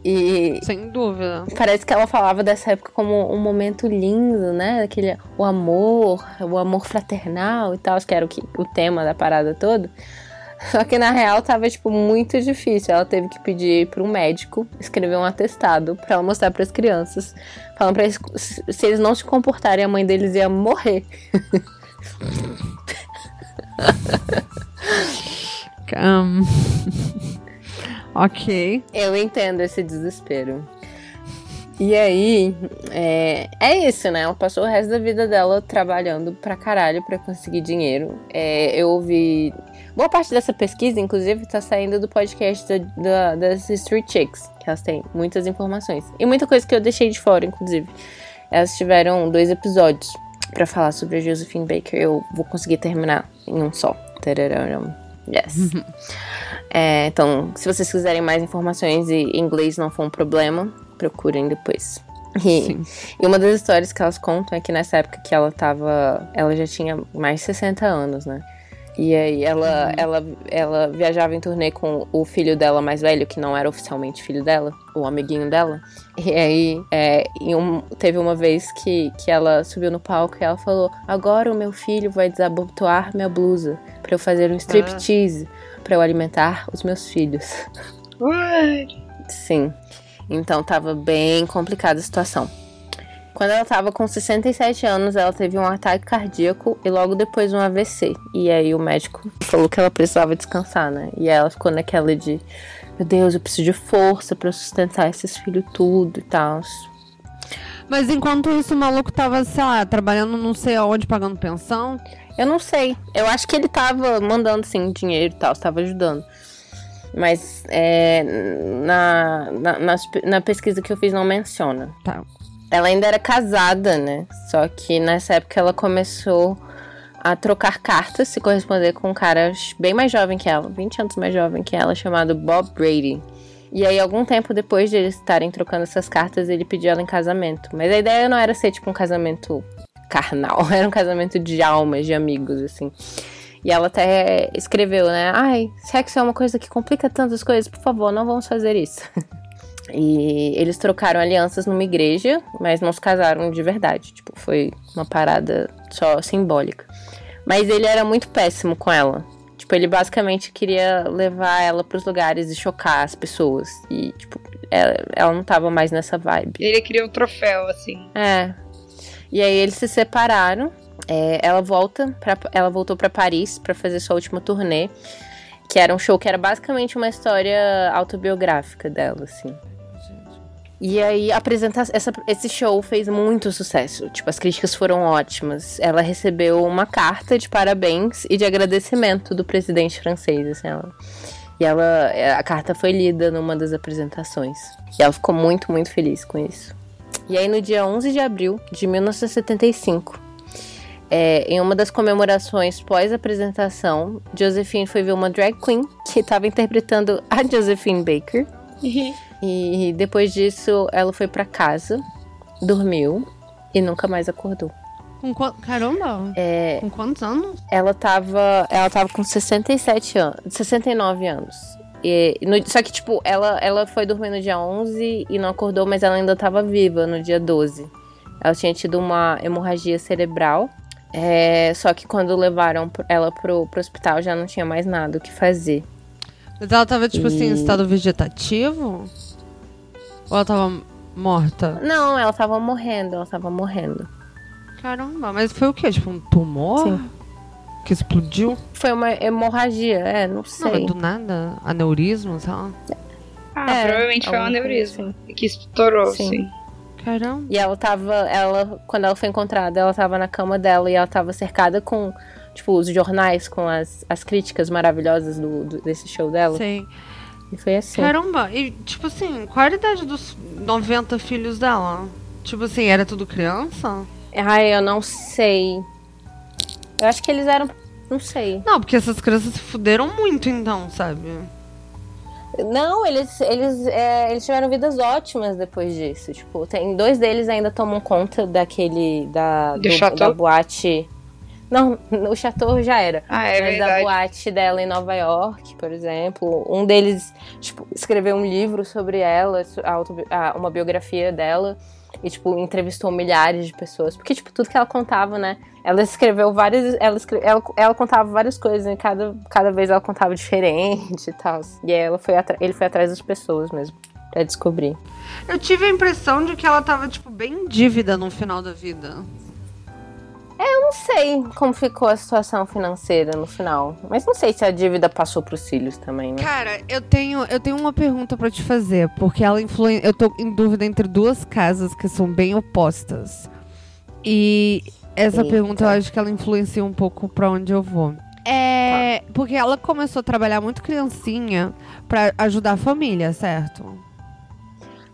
E Sem dúvida. Parece que ela falava dessa época como um momento lindo, né? Aquele, o amor, o amor fraternal e tal, acho que era o, que, o tema da parada toda. Só que na real tava, tipo, muito difícil. Ela teve que pedir para um médico escrever um atestado para ela mostrar para as crianças. Falando pra eles, se eles não se comportarem, a mãe deles ia morrer. um... Ok. Eu entendo esse desespero. E aí, é, é isso, né? Ela passou o resto da vida dela trabalhando pra caralho pra conseguir dinheiro. É, eu ouvi. Boa parte dessa pesquisa, inclusive, tá saindo do podcast da, da, das Street Chicks, que elas têm muitas informações. E muita coisa que eu deixei de fora, inclusive. Elas tiveram dois episódios para falar sobre a Josephine Baker. Eu vou conseguir terminar em um só. Yes. É, então, se vocês quiserem mais informações e inglês não for um problema, procurem depois. E, e, uma das histórias que elas contam é que nessa época que ela tava. Ela já tinha mais de 60 anos, né? E aí ela, uhum. ela, ela viajava em turnê com o filho dela mais velho, que não era oficialmente filho dela, o amiguinho dela. E aí é, um, teve uma vez que, que ela subiu no palco e ela falou: Agora o meu filho vai desabotoar minha blusa para eu fazer um striptease. Ah para eu alimentar os meus filhos. Sim. Então tava bem complicada a situação. Quando ela tava com 67 anos, ela teve um ataque cardíaco e logo depois um AVC. E aí o médico falou que ela precisava descansar, né? E ela ficou naquela de, meu Deus, eu preciso de força para sustentar esses filhos tudo e tal. Mas enquanto isso, o maluco tava, sei lá, trabalhando não sei aonde, pagando pensão. Eu não sei. Eu acho que ele tava mandando, sim, dinheiro e tal, estava ajudando. Mas é, na, na, na, na, pesquisa que eu fiz não menciona. Tá. Ela ainda era casada, né? Só que nessa época ela começou a trocar cartas, se corresponder com um cara bem mais jovem que ela, 20 anos mais jovem que ela, chamado Bob Brady. E aí, algum tempo depois de eles estarem trocando essas cartas, ele pediu ela em casamento. Mas a ideia não era ser tipo um casamento carnal, era um casamento de almas, de amigos, assim. E ela até escreveu, né? Ai, sexo é uma coisa que complica tantas coisas, por favor, não vamos fazer isso. e eles trocaram alianças numa igreja, mas não se casaram de verdade. Tipo, foi uma parada só simbólica. Mas ele era muito péssimo com ela. Tipo, ele basicamente queria levar ela pros lugares e chocar as pessoas. E, tipo, ela, ela não tava mais nessa vibe. Ele queria um troféu, assim. É. E aí eles se separaram. É, ela volta para ela voltou para Paris para fazer sua última turnê, que era um show que era basicamente uma história autobiográfica dela, assim. E aí apresenta essa, esse show fez muito sucesso. Tipo, as críticas foram ótimas. Ela recebeu uma carta de parabéns e de agradecimento do presidente francês, assim, ela. E ela a carta foi lida numa das apresentações. E ela ficou muito, muito feliz com isso. E aí no dia 11 de abril de 1975, é, em uma das comemorações pós-apresentação, Josephine foi ver uma drag queen que estava interpretando a Josephine Baker. E depois disso, ela foi para casa, dormiu e nunca mais acordou. Com. Caramba! É, com quantos anos? Ela tava, ela tava com 67 anos, 69 anos. E, no, só que, tipo, ela, ela foi dormir no dia 11 e não acordou, mas ela ainda tava viva no dia 12. Ela tinha tido uma hemorragia cerebral. É, só que quando levaram ela pro, pro hospital já não tinha mais nada o que fazer. Mas ela tava, tipo e... assim, em estado vegetativo? Ou ela tava morta? Não, ela tava morrendo, ela tava morrendo. Caramba, mas foi o quê? Tipo um tumor? Sim. Que explodiu? Foi uma hemorragia, é, não sei. Não, do nada? Aneurisma, sei lá. Ah, é, provavelmente foi um aneurisma. Assim. Que estourou, sim. sim. Caramba. E ela tava, ela, quando ela foi encontrada, ela tava na cama dela e ela tava cercada com, tipo, os jornais com as, as críticas maravilhosas do, do desse show dela. Sim. E foi assim. Caramba, e tipo assim, qual a idade dos 90 filhos dela? Tipo assim, era tudo criança? Ai, eu não sei. Eu acho que eles eram. Não sei. Não, porque essas crianças se fuderam muito, então, sabe? Não, eles, eles, é, eles tiveram vidas ótimas depois disso. Tipo, tem dois deles ainda tomam conta daquele. Da, do, do da boate. Não, o Chateau já era. Ah, é mas verdade. da boate dela em Nova York, por exemplo. Um deles tipo, escreveu um livro sobre ela, uma biografia dela. E, tipo, entrevistou milhares de pessoas. Porque, tipo, tudo que ela contava, né? Ela escreveu várias. Ela, escreve, ela, ela contava várias coisas, e cada, cada vez ela contava diferente e tal. E aí ela foi ele foi atrás das pessoas mesmo. Pra descobrir. Eu tive a impressão de que ela tava, tipo, bem em dívida no final da vida. É, eu não sei como ficou a situação financeira no final. Mas não sei se a dívida passou pros filhos também, né? Cara, eu tenho, eu tenho uma pergunta para te fazer, porque ela influi... eu tô em dúvida entre duas casas que são bem opostas. E essa Eita. pergunta eu acho que ela influencia um pouco para onde eu vou. É, tá. porque ela começou a trabalhar muito criancinha para ajudar a família, certo?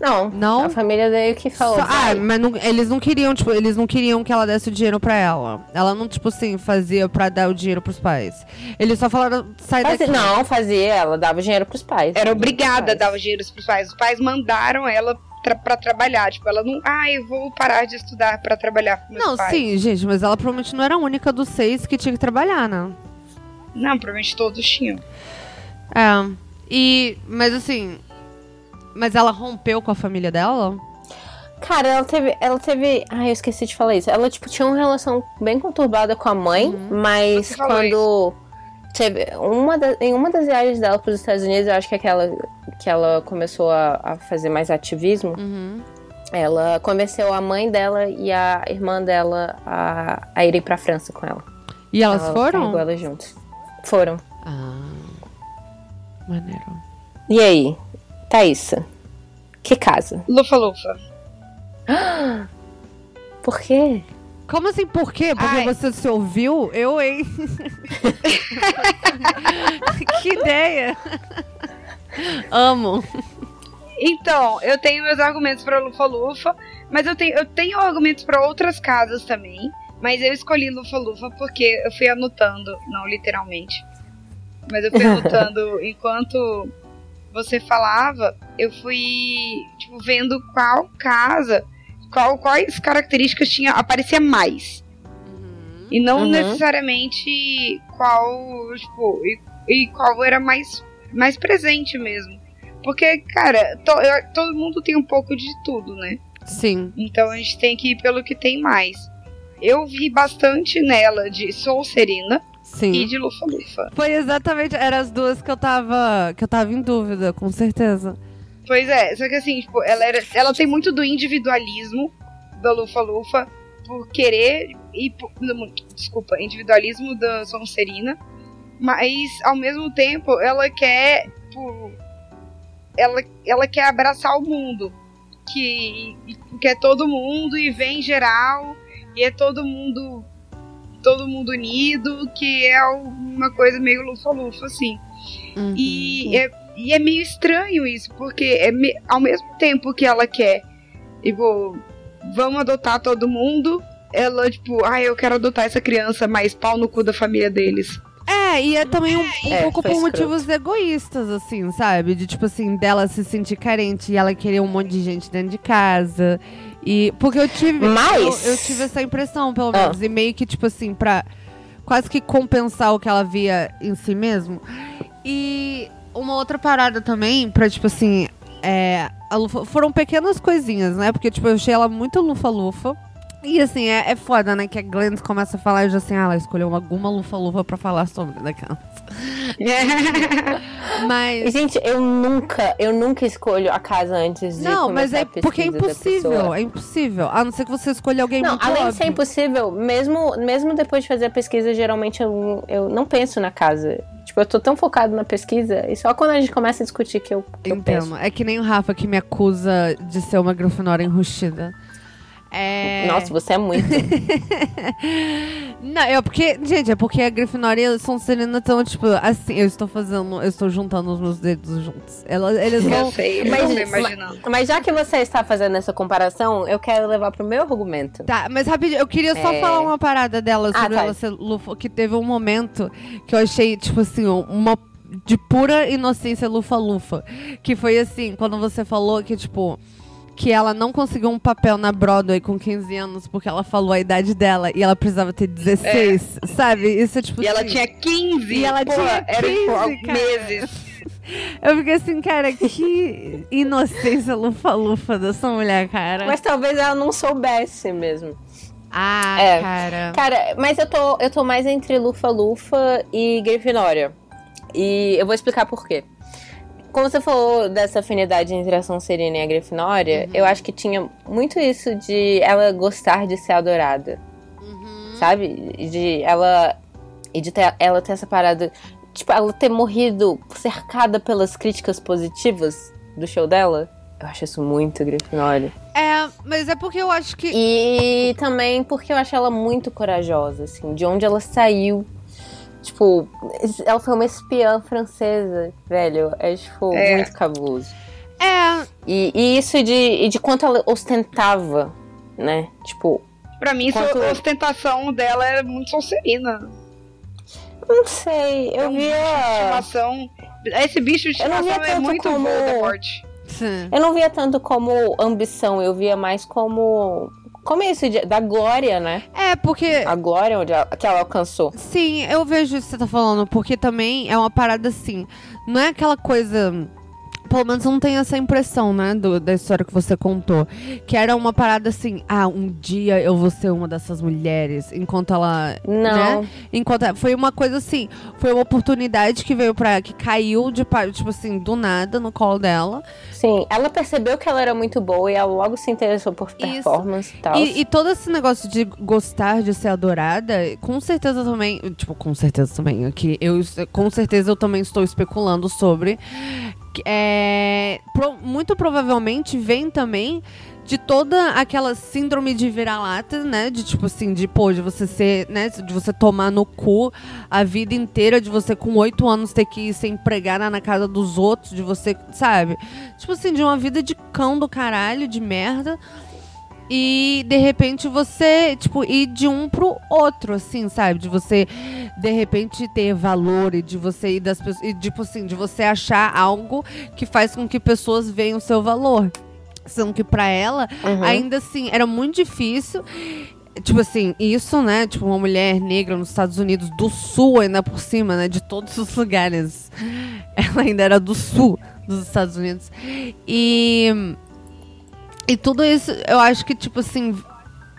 Não, não. A família veio que falou. Só, ah, mas não, eles não queriam, tipo, eles não queriam que ela desse o dinheiro pra ela. Ela não, tipo assim, fazia pra dar o dinheiro pros pais. Eles só falaram, sai daqui. Não, fazia, ela dava o dinheiro pros pais. Era obrigada a dar o dinheiro pros pais. Os pais mandaram ela Tra pra trabalhar. Tipo, ela não. Ah, eu vou parar de estudar pra trabalhar com meus não, pais. Não, sim, gente, mas ela provavelmente não era a única dos seis que tinha que trabalhar, né? Não, provavelmente todos tinham. É. E. Mas assim, mas ela rompeu com a família dela? Cara, ela teve. Ela teve. Ai, eu esqueci de falar isso. Ela, tipo, tinha uma relação bem conturbada com a mãe, uhum. mas quando. Teve uma da, em uma das viagens dela para os Estados Unidos, eu acho que é aquela que ela começou a, a fazer mais ativismo. Uhum. Ela convenceu a mãe dela e a irmã dela a, a irem para França com ela. E elas ela foram? elas juntas. Foram. Ah, maneiro. E aí? Thaísa, que casa? Lufa-lufa. Por quê? Como assim, por quê? Porque Ai. você se ouviu? Eu, hein? que ideia! Amo. Então, eu tenho meus argumentos pra Lufa Lufa, mas eu tenho, eu tenho argumentos pra outras casas também. Mas eu escolhi Lufa Lufa porque eu fui anotando, não literalmente. Mas eu fui anotando enquanto você falava, eu fui tipo, vendo qual casa, qual, quais características tinha aparecia mais. Uhum. E não uhum. necessariamente qual, tipo, e, e, qual era mais, mais presente mesmo. Porque, cara, to, eu, todo mundo tem um pouco de tudo, né? Sim. Então a gente tem que ir pelo que tem mais. Eu vi bastante nela de Sou Serena Sim. e de Lufa Lufa. Foi exatamente, eram as duas que eu tava que eu tava em dúvida, com certeza. Pois é, só que assim, tipo, ela era, ela tem muito do individualismo da Lufa Lufa por querer e por, desculpa, individualismo da Sonserina, mas ao mesmo tempo ela quer por, ela, ela quer abraçar o mundo, que quer todo mundo e vem geral e é todo mundo todo mundo unido, que é uma coisa meio lufa-lufa, assim. Uhum. E, é, e é meio estranho isso, porque é me, ao mesmo tempo que ela quer, tipo, vamos adotar todo mundo, ela, tipo, ah, eu quero adotar essa criança, mas pau no cu da família deles. É, e é também um, um é, pouco por motivos egoístas, assim, sabe? De tipo assim, dela se sentir carente e ela querer um monte de gente dentro de casa. E porque eu tive Mas... eu, eu tive essa impressão, pelo menos, ah. e meio que tipo assim, pra quase que compensar o que ela via em si mesmo. E uma outra parada também, pra tipo assim, é, Lufa, foram pequenas coisinhas, né? Porque tipo, eu achei ela muito lufa-lufa. E assim, é, é foda, né? Que a Glenn começa a falar e já assim, ah, ela escolheu alguma lufa-lufa pra falar sobre daquela. mas. Gente, eu nunca, eu nunca escolho a casa antes de Não, mas é porque é impossível. É impossível. A não ser que você escolha alguém não, muito Além óbvio. de ser impossível, mesmo, mesmo depois de fazer a pesquisa, geralmente eu, eu não penso na casa. Tipo, eu tô tão focado na pesquisa e só quando a gente começa a discutir que eu, que Entendo. eu penso. É que nem o Rafa que me acusa de ser uma Grifinória enrustida. É... Nossa, você é muito. não, é porque, gente, é porque a Grifinória e a Sonserina estão, tipo, assim, eu estou fazendo, eu estou juntando os meus dedos juntos. Elas, eles vão. Eu sei, mas, imaginando. Mas já que você está fazendo essa comparação, eu quero levar pro meu argumento. Tá, mas rapidinho, eu queria só é... falar uma parada dela ah, sobre ah, tá. ela ser lufa, que teve um momento que eu achei, tipo assim, uma de pura inocência lufa-lufa. Que foi assim, quando você falou que, tipo que ela não conseguiu um papel na Broadway com 15 anos porque ela falou a idade dela e ela precisava ter 16, é. sabe? Isso é tipo E assim, ela tinha 15! E ela Pô, tinha 15, era tipo meses. Eu fiquei assim, cara, que inocência lufa-lufa dessa mulher, cara. Mas talvez ela não soubesse mesmo. Ah, é. cara. Cara, mas eu tô, eu tô mais entre lufa-lufa e Grifinória. E eu vou explicar por quê. Como você falou dessa afinidade entre a Sonserina e a Grifinória, uhum. eu acho que tinha muito isso de ela gostar de ser adorada. Uhum. Sabe? De ela. E de ter, ela ter essa parada. Tipo, ela ter morrido cercada pelas críticas positivas do show dela. Eu acho isso muito Grifinória. É, mas é porque eu acho que. E também porque eu acho ela muito corajosa, assim, de onde ela saiu Tipo, ela foi uma espiã francesa, velho. É, tipo, é. muito cabuloso. É. E, e isso de, de quanto ela ostentava, né? Tipo. Pra mim, quanto... a ostentação dela era muito sonserina. Não sei, eu é um via. Bicho de estimação. Esse bicho de estimação é muito como... Voldemort. Sim. Eu não via tanto como ambição, eu via mais como como é isso de, da glória, né? É, porque. A glória onde ela, que ela alcançou. Sim, eu vejo isso que você tá falando, porque também é uma parada assim. Não é aquela coisa pelo menos não tem essa impressão, né, do, da história que você contou. Que era uma parada assim, ah, um dia eu vou ser uma dessas mulheres, enquanto ela. Não. Né? Enquanto, foi uma coisa assim, foi uma oportunidade que veio pra. que caiu de tipo assim, do nada no colo dela. Sim, ela percebeu que ela era muito boa e ela logo se interessou por performance Isso. e tal. E, e todo esse negócio de gostar de ser adorada, com certeza também. Tipo, com certeza também. Aqui, eu com certeza eu também estou especulando sobre é, pro, muito provavelmente vem também de toda aquela síndrome de vira-lata, né? De tipo assim, de pô, de você ser, né? De você tomar no cu a vida inteira, de você com oito anos ter que ser empregada na casa dos outros, de você, sabe? Tipo assim, de uma vida de cão do caralho, de merda. E de repente você, tipo, ir de um pro outro, assim, sabe? De você, de repente, ter valor e de você ir das pessoas. E, tipo assim, de você achar algo que faz com que pessoas vejam o seu valor. Sendo que para ela, uhum. ainda assim, era muito difícil. Tipo assim, isso, né? Tipo, uma mulher negra nos Estados Unidos do Sul, ainda por cima, né? De todos os lugares. Ela ainda era do Sul dos Estados Unidos. E. E tudo isso, eu acho que, tipo assim.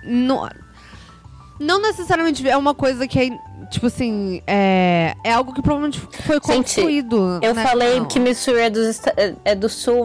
Não, não necessariamente é uma coisa que é Tipo assim, é, é algo que provavelmente foi construído. Gente, eu né? falei não. que Missouri é, dos, é do sul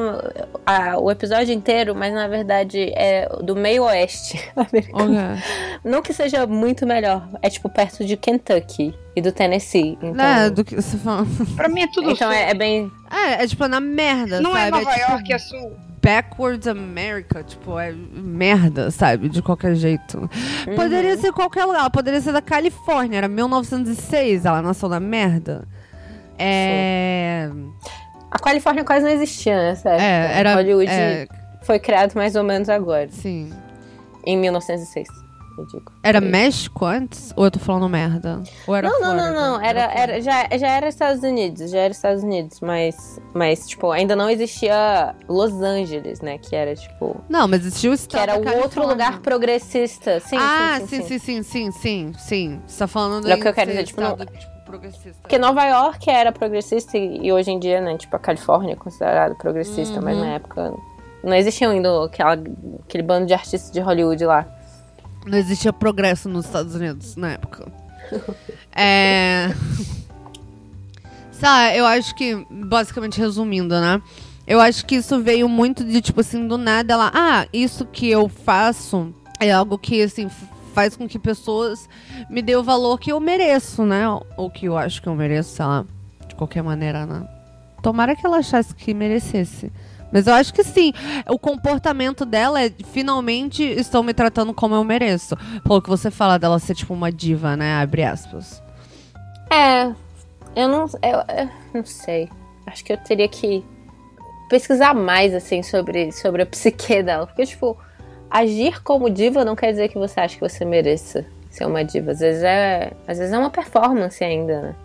a, o episódio inteiro, mas na verdade é do meio oeste americano. Okay. Não que seja muito melhor. É tipo perto de Kentucky e do Tennessee. Então... É, do que você fala. pra mim é tudo Então é, é, bem. É, é tipo na merda. Não é sabe? é Nova tipo... York, é sul backwards America, tipo, é merda, sabe? De qualquer jeito. Uhum. Poderia ser qualquer lugar, poderia ser da Califórnia, era 1906, ela nasceu na merda. É. Sim. A Califórnia quase não existia nessa época. É, era. Hollywood é... foi criado mais ou menos agora. Sim. Em 1906 Era México antes? Ou eu tô falando merda? Ou era não, não, não, não, Era, era, já, já era Estados Unidos, já era Estados Unidos, mas, mas, tipo, ainda não existia Los Angeles, né? Que era, tipo. Não, mas existia o estado. Que era o outro lugar progressista. Sim, ah, sim, sim, sim, sim, sim, sim. Você tá falando É o que eu quero dizer, tipo, não... tipo, progressista. Porque Nova York era progressista e hoje em dia, né, tipo, a Califórnia é considerada progressista, uhum. mas na época não existia ainda aquela, aquele bando de artistas de Hollywood lá. Não existia progresso nos Estados Unidos na época. é. Sabe, eu acho que, basicamente resumindo, né? Eu acho que isso veio muito de, tipo assim, do nada ela. Ah, isso que eu faço é algo que, assim, faz com que pessoas me dêem o valor que eu mereço, né? Ou que eu acho que eu mereço, sei lá, de qualquer maneira, né? Tomara que ela achasse que merecesse. Mas eu acho que sim. O comportamento dela é finalmente estão me tratando como eu mereço. Pelo que você fala dela ser tipo uma diva, né? Abre aspas. É. Eu não. Eu, eu não sei. Acho que eu teria que pesquisar mais, assim, sobre, sobre a psique dela. Porque, tipo, agir como diva não quer dizer que você acha que você mereça ser uma diva. Às vezes é. Às vezes é uma performance ainda, né?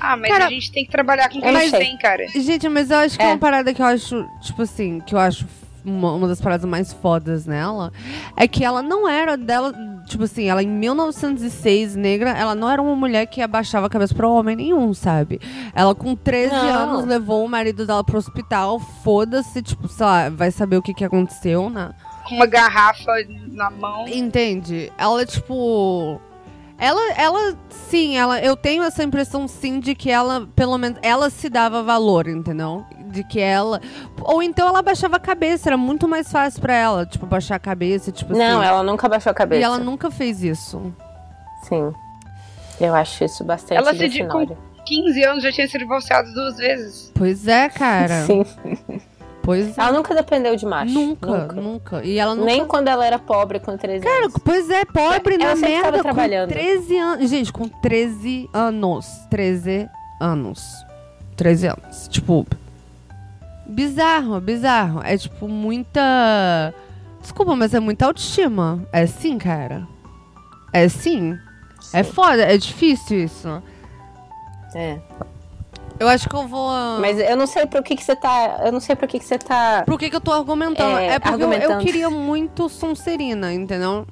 Ah, mas cara, a gente tem que trabalhar com quem tem, cara. Gente, mas eu acho que é. uma parada que eu acho, tipo assim, que eu acho uma, uma, das paradas mais fodas nela é que ela não era dela, tipo assim, ela em 1906, negra, ela não era uma mulher que abaixava a cabeça pra homem nenhum, sabe? Ela com 13 não. anos levou o marido dela pro hospital, foda-se, tipo, sei lá, vai saber o que que aconteceu, né? Com uma garrafa na mão. Entende? Ela, tipo ela, ela, sim, ela, eu tenho essa impressão, sim, de que ela, pelo menos, ela se dava valor, entendeu? De que ela. Ou então ela baixava a cabeça, era muito mais fácil para ela, tipo, baixar a cabeça, tipo Não, assim. ela nunca baixou a cabeça. E ela nunca fez isso. Sim. Eu acho isso bastante Ela se com 15 anos já tinha se divorciado duas vezes. Pois é, cara. Sim. Pois ela é. nunca dependeu de macho. Nunca, nunca. nunca. E ela nunca... Nem quando ela era pobre com 13 Cara, anos. pois é, pobre ela na merda trabalhando. com 13 anos. Gente, com 13 anos. 13 anos. 13 anos. Tipo, bizarro, bizarro. É tipo muita... Desculpa, mas é muita autoestima. É sim, cara. É sim. É sim. É foda, é difícil isso. É. Eu acho que eu vou. Mas eu não sei pro que, que você tá. Eu não sei pro que, que você tá. Pro que, que eu tô argumentando. É, é porque eu, eu, queria muito Sonserina, entendeu?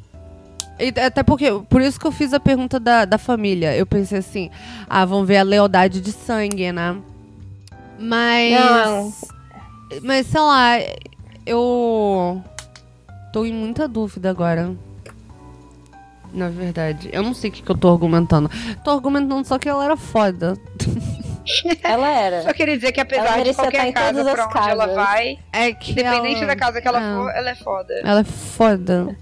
E, até porque, por isso que eu fiz a pergunta da, da família. Eu pensei assim, ah, vamos ver a lealdade de sangue, né? Mas. Não. Mas sei lá, eu. Tô em muita dúvida agora. Na verdade. Eu não sei o que, que eu tô argumentando. Tô argumentando só que ela era foda. Ela era. Só queria dizer que apesar de qualquer casa pra onde casas. ela vai, é que independente ela... da casa que ela ah. for, ela é foda. Ela é foda.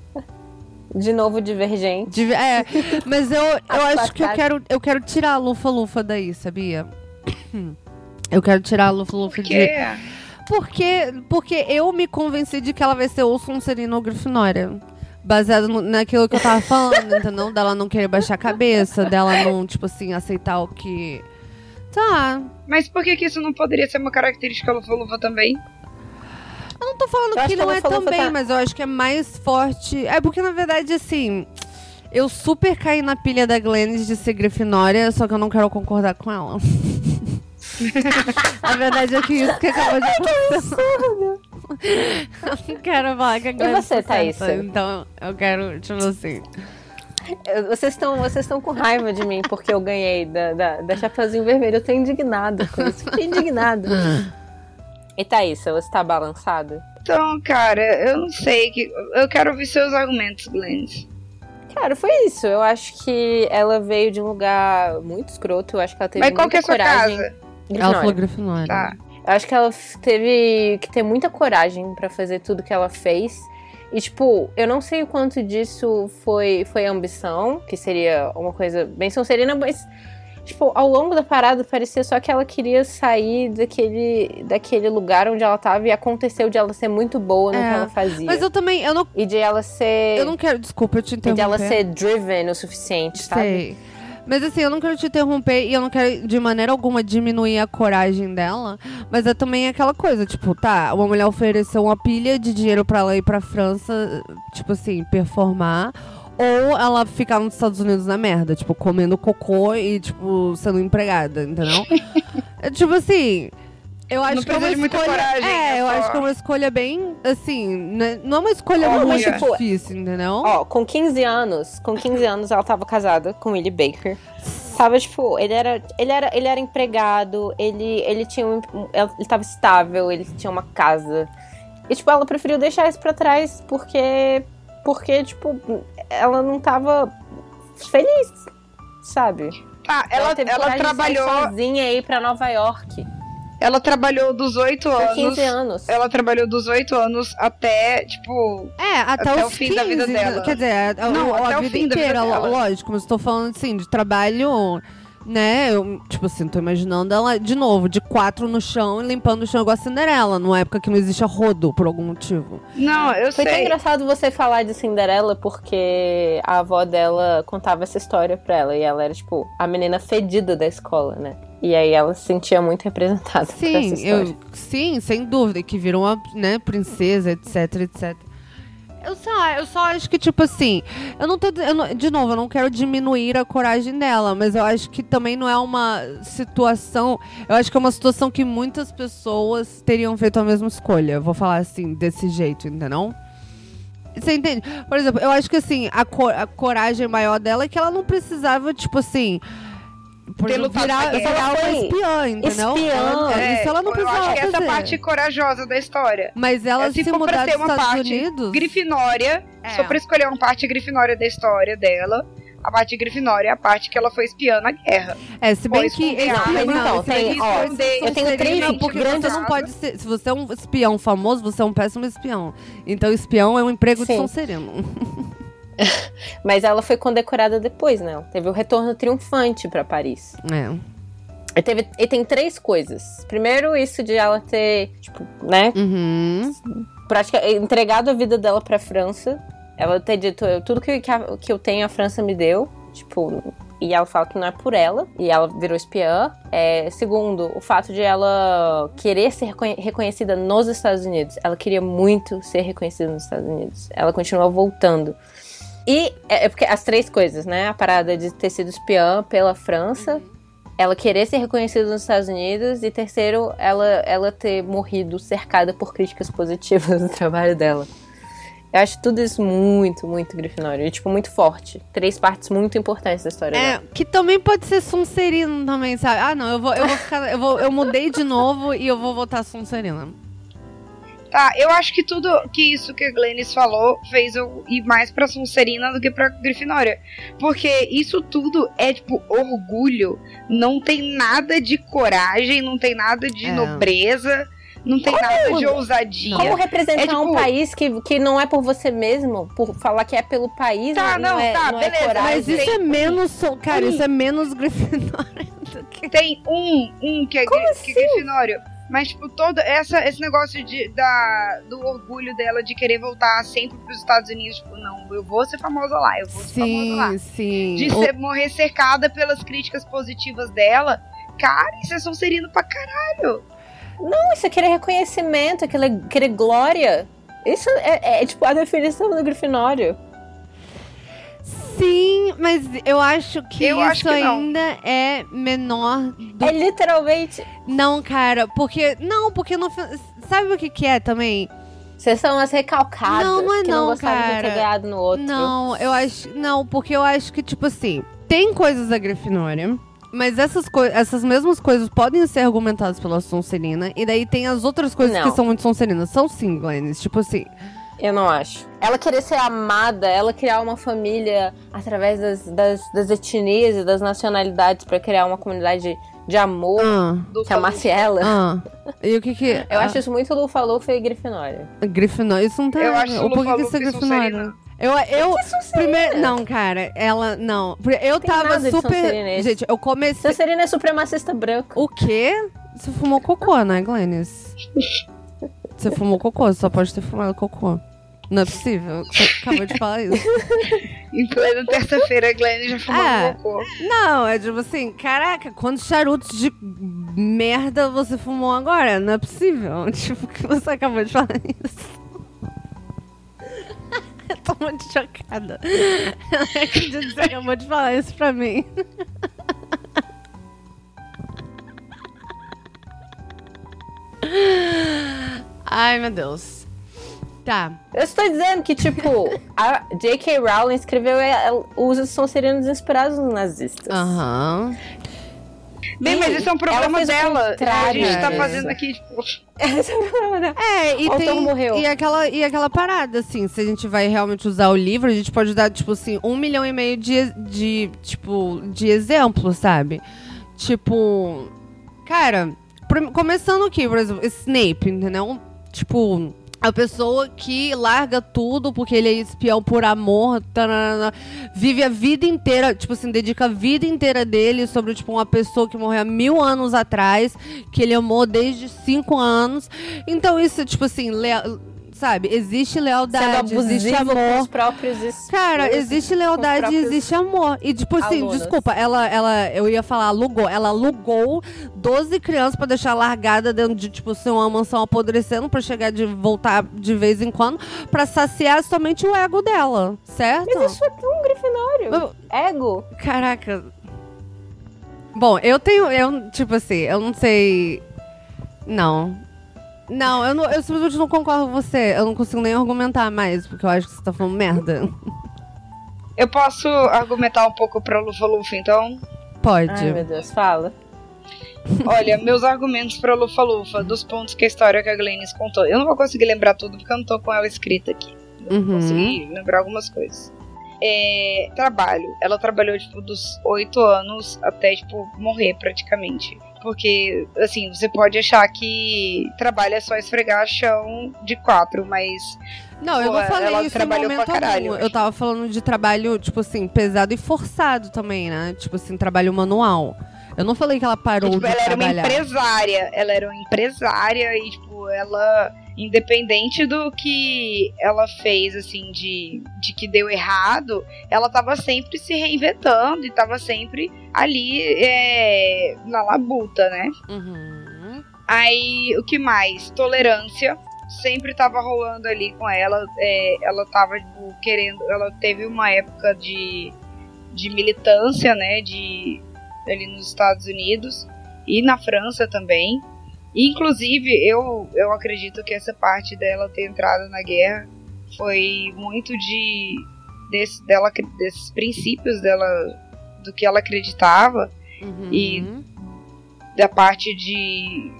De novo, divergente. Div é, mas eu, eu acho que eu quero, eu quero tirar a Lufa-Lufa daí, sabia? Eu quero tirar a Lufa-Lufa Por de... quê? Porque, porque eu me convenci de que ela vai ser ou Sonserina ou Grifinória. Baseado no- naquilo que eu tava falando, entendeu? Dela não querer baixar a cabeça, dela não, tipo assim, aceitar o que... Tá, Mas por que, que isso não poderia ser uma característica Lufa-Lufa também? Eu não tô falando Eu que não é também, tá- mas eu acho que é mais forte. É porque, na verdade, assim. Eu super caí na pilha da Glennis de ser Grifinória, só que eu não quero concordar com ela. a verdade é que isso que acabou de acontecer. eu não quero falar que a Glennis você, tá certa, Thaísa? Então, eu quero, tipo assim. Vocês estão vocês estão com raiva de mim porque eu ganhei da, da, da Chapeuzinho Vermelho. Eu tô indignada com isso. Fiquei indignada. E Thaísa, você tá balançada? Então, cara, eu não sei. Que... Eu quero ouvir seus argumentos, Glennis. Cara, foi isso. Eu acho que ela veio de um lugar muito escroto. Eu acho que ela teve Mas qual que é a sua coragem. casa? Ela falou Grifinória. Tá. Eu acho que ela teve que ter muita coragem pra fazer tudo que ela fez. E, tipo, eu não sei o quanto disso foi, foi ambição, que seria uma coisa bem sonserina, mas, tipo, ao longo da parada parecia só que ela queria sair daquele, daquele lugar onde ela tava e aconteceu de ela ser muito boa no É. que ela fazia. Mas eu também, eu não, E de ela ser. eu não quero, desculpa, eu te E de ela ser driven o suficiente, sabe? Sei. Mas assim, eu não quero te interromper e eu não quero de maneira alguma diminuir a coragem dela. Mas é também aquela coisa, tipo, tá, uma mulher ofereceu uma pilha de dinheiro pra ela ir pra França, tipo assim, performar. Ou ela ficar nos Estados Unidos na merda, tipo, comendo cocô e, tipo, sendo empregada, entendeu? é, tipo assim. Eu acho Não que é uma escolha. coragem, é, é eu só- acho que é uma escolha bem, assim, né, não é uma escolha Olha, muito tipo, difícil, entendeu? Ó, com 15 anos, com 15 anos ela tava casada com Willie Baker. Tava, tipo, ele era, ele era, ele era empregado, ele, ele tinha um, ele tava estável, ele tinha uma casa. E, tipo, ela preferiu deixar isso pra trás porque, porque, tipo, ela não tava feliz, sabe? Tá, ela, teve ela, sair trabalhou. sozinha ir pra Nova York. Ela trabalhou dos 8 Com anos. 15 anos. Ela trabalhou dos 8 anos até, tipo. É, até, Até os o fim da vida 15, dela. Quer dizer, a, Não, a, até a o vida fim da vida inteira, dela. lógico, mas estou falando assim, de trabalho, né? Eu, tipo assim, tô imaginando ela, de novo, de quatro no chão e limpando o chão igual a Cinderela, numa época que não existia rodo, por algum motivo. Não, eu Foi tão sei. engraçado você falar de Cinderela porque a avó dela contava essa história pra ela e ela era, tipo, a menina fedida da escola, né? E aí ela se sentia muito representada por Sim, essa história. eu, sim, sem dúvida, e que virou uma, né, princesa, etc, etc. Eu só, eu só acho que, tipo assim, eu não tô. eu não- de novo, eu não quero diminuir a coragem dela, mas eu acho que também não é uma situação. Eu acho que é uma situação que muitas pessoas teriam feito a mesma escolha. Vou falar assim, desse jeito, entendeu? Você entende? Por exemplo, eu acho que assim, a, co- a coragem maior dela é que ela não precisava, tipo assim. Por lutado virar, guerra. virar uma Foi espiã, entendeu? espiã. Ela- É, isso ela não eu precisava acho que essa fazer. é a parte corajosa da história. Mas ela É, se, se for pra mudar ter dos uma Estados parte Unidos. Grifinória, É. só pra escolher uma parte Grifinória da história dela, a parte Grifinória é a parte que ela foi espiã na guerra. É, se bem que. não, mas então, esse daqui tem- ó, eu tenho três porque grandes- você não pode ser. Se você é um espião famoso, você é um péssimo espião. Então, espião é um emprego de Sim. Sonserino. Mas ela foi condecorada depois, né? Ela Teve o retorno triunfante pra Paris. É. E, teve, e tem três coisas. Primeiro, isso de ela ter, tipo, né, Uhum. praticamente entregado a vida dela pra França. Ela ter dito, "Eu- tudo que, que, a- que eu tenho a França me deu. Tipo, e ela fala que não é por ela. E ela virou espiã. É, segundo, o fato de ela querer ser reconhe- reconhecida nos Estados Unidos. Ela queria muito ser reconhecida nos Estados Unidos. Ela continua voltando. E é, é porque as três coisas, né? A parada de ter sido espiã pela França, ela querer ser reconhecida nos Estados Unidos, e terceiro, ela, ela ter morrido cercada por críticas positivas do trabalho dela. Eu acho tudo isso muito, muito Grifinória. E, tipo, muito forte. Três partes muito importantes da história É, dela. que também pode ser Sonserino também, sabe? Ah, não, eu vou, eu vou ficar. Eu, vou, eu mudei de novo e eu vou votar Sonserina. Tá, eu acho que tudo que isso que a Glennis falou fez eu ir mais pra Sonserina do que pra Grifinória. Porque isso tudo é, tipo, orgulho. Não tem nada de coragem, não tem nada de É. nobreza, não tem nada de ousadia. Como representar É, tipo- um país que, que não é por você mesmo, por falar que é pelo país, Tá, não, não, é, tá, não é beleza, coragem. Mas isso é menos. Cara, isso é menos Grifinória. Tem um, um que é, Como que é assim? Grifinório. Mas, tipo, todo essa, esse negócio de, da, do orgulho dela de querer voltar sempre pros Estados Unidos. Tipo, não, eu vou ser famosa lá, eu vou ser famosa lá. Sim, sim. De O- ser- morrer cercada pelas críticas positivas dela. Cara, isso é Sonserino pra caralho. Não, isso é querer reconhecimento, é querer, querer glória. Isso é, é, é, tipo a definição do Grifinório. Sim, mas eu acho que Eu isso acho que não. ainda é menor do É literalmente. Não, cara, porque. Não, porque no Sabe o que, que é também? Vocês são as recalcadas Não, não é que não, não gostavam de cara. ter ganhado no outro. Não, eu acho. Não, porque eu acho que, tipo assim, tem coisas da Grifinória. Mas essas, essas mesmas coisas podem ser argumentadas pela Sonserina. E daí tem as outras coisas Não. que são muito Sonserinas. São sim, Glennis. Tipo assim. Eu não acho. Ela querer ser amada, ela criar uma família através das, das, das etnias e das nacionalidades pra criar uma comunidade de, amor Ah, que amasse ela. ah. E o que que. Eu ah, acho isso muito Lufa Lufa e Grifinória. Grifinória. Isso não tá. Eu acho Por que, que isso é Grifinória? Eu, eu, primeiro, não, cara, ela, não. Eu Tem tava super, gente, eu comecei, Sonserina é supremacista branca. o quê? Você fumou cocô, né, Glennis? Você fumou cocô, você só pode ter fumado cocô. Não é possível, você acabou de falar isso. Em plena terça-feira, a Glenn já fumou É. cocô. Não, é tipo assim, caraca, quantos charutos de merda você fumou agora? Não é possível. Tipo, que você acabou de falar isso. Eu tô muito chocada. Eu não acredito que você acabou de falar isso pra mim. Ai, meu Deus. Tá. Eu estou dizendo que, tipo, a J.K. Rowling escreveu usa Sonserinos inspirados nos nazistas. Aham. Bem, mas isso é um problema dela. A gente tá disso. fazendo aqui, tipo, Esse é o problema dela. É, e O tem. morreu. E aquela, e aquela parada, assim, se a gente vai realmente usar o livro, a gente pode dar, tipo assim, um milhão e meio de, de tipo, de exemplos, sabe? Tipo. Cara, começando aqui, por exemplo, Snape, entendeu? Tipo. A pessoa que larga tudo porque ele é espião por amor, tararana, vive a vida inteira, tipo assim, dedica a vida inteira dele sobre, tipo, uma pessoa que morreu há mil anos atrás, que ele amou desde cinco anos. Então, isso, tipo assim, sabe? Existe lealdade, existe amor. os próprios Cara, existe lealdade e existe amor. E, tipo assim, alunos. desculpa, ela, ela, eu ia falar alugou. Ela alugou 12 crianças pra deixar largada dentro de, tipo, assim, uma mansão apodrecendo pra chegar de voltar de vez em quando pra saciar somente o ego dela, certo? Mas isso é tão grifinório. Ego. Caraca. Bom, eu tenho. Eu, tipo assim, eu não sei. Não. Não, eu, não, eu simplesmente não concordo com você. Eu não consigo nem argumentar mais, porque eu acho que você tá falando merda. eu posso argumentar um pouco pra Lufa Lufa, então? Pode. Ai, meu Deus, fala. Olha, meus argumentos pra Lufa Lufa, dos pontos que a história que a Glennis contou. Eu não vou conseguir lembrar tudo porque eu não tô com ela escrita aqui. Eu Uhum. consegui lembrar algumas coisas. É, trabalho. Ela trabalhou, tipo, dos oito anos até, tipo, morrer praticamente. Porque, assim, você pode achar que trabalho é só esfregar chão de quatro, mas Não, eu Pô, não falei ela isso em momento caralho, algum. eu Eu tava falando de trabalho, tipo assim, pesado e forçado também, né? Tipo assim, trabalho manual. Eu não falei que ela parou tipo, de ela era uma trabalhar. empresária. Ela era uma empresária e, tipo, ela, independente do que ela fez, assim, de, de que deu errado, ela tava sempre se reinventando e tava sempre ali é, na labuta, né? Uhum. Aí, o que mais? Tolerância. Sempre tava rolando ali com ela. é, ela tava, tipo, querendo. Ela teve uma época de, de militância, né? De, ali nos Estados Unidos e na França também. Inclusive, eu, eu acredito que essa parte dela ter entrado na guerra foi muito de desse, dela, desses princípios dela, do que ela acreditava Uhum. E- da parte de,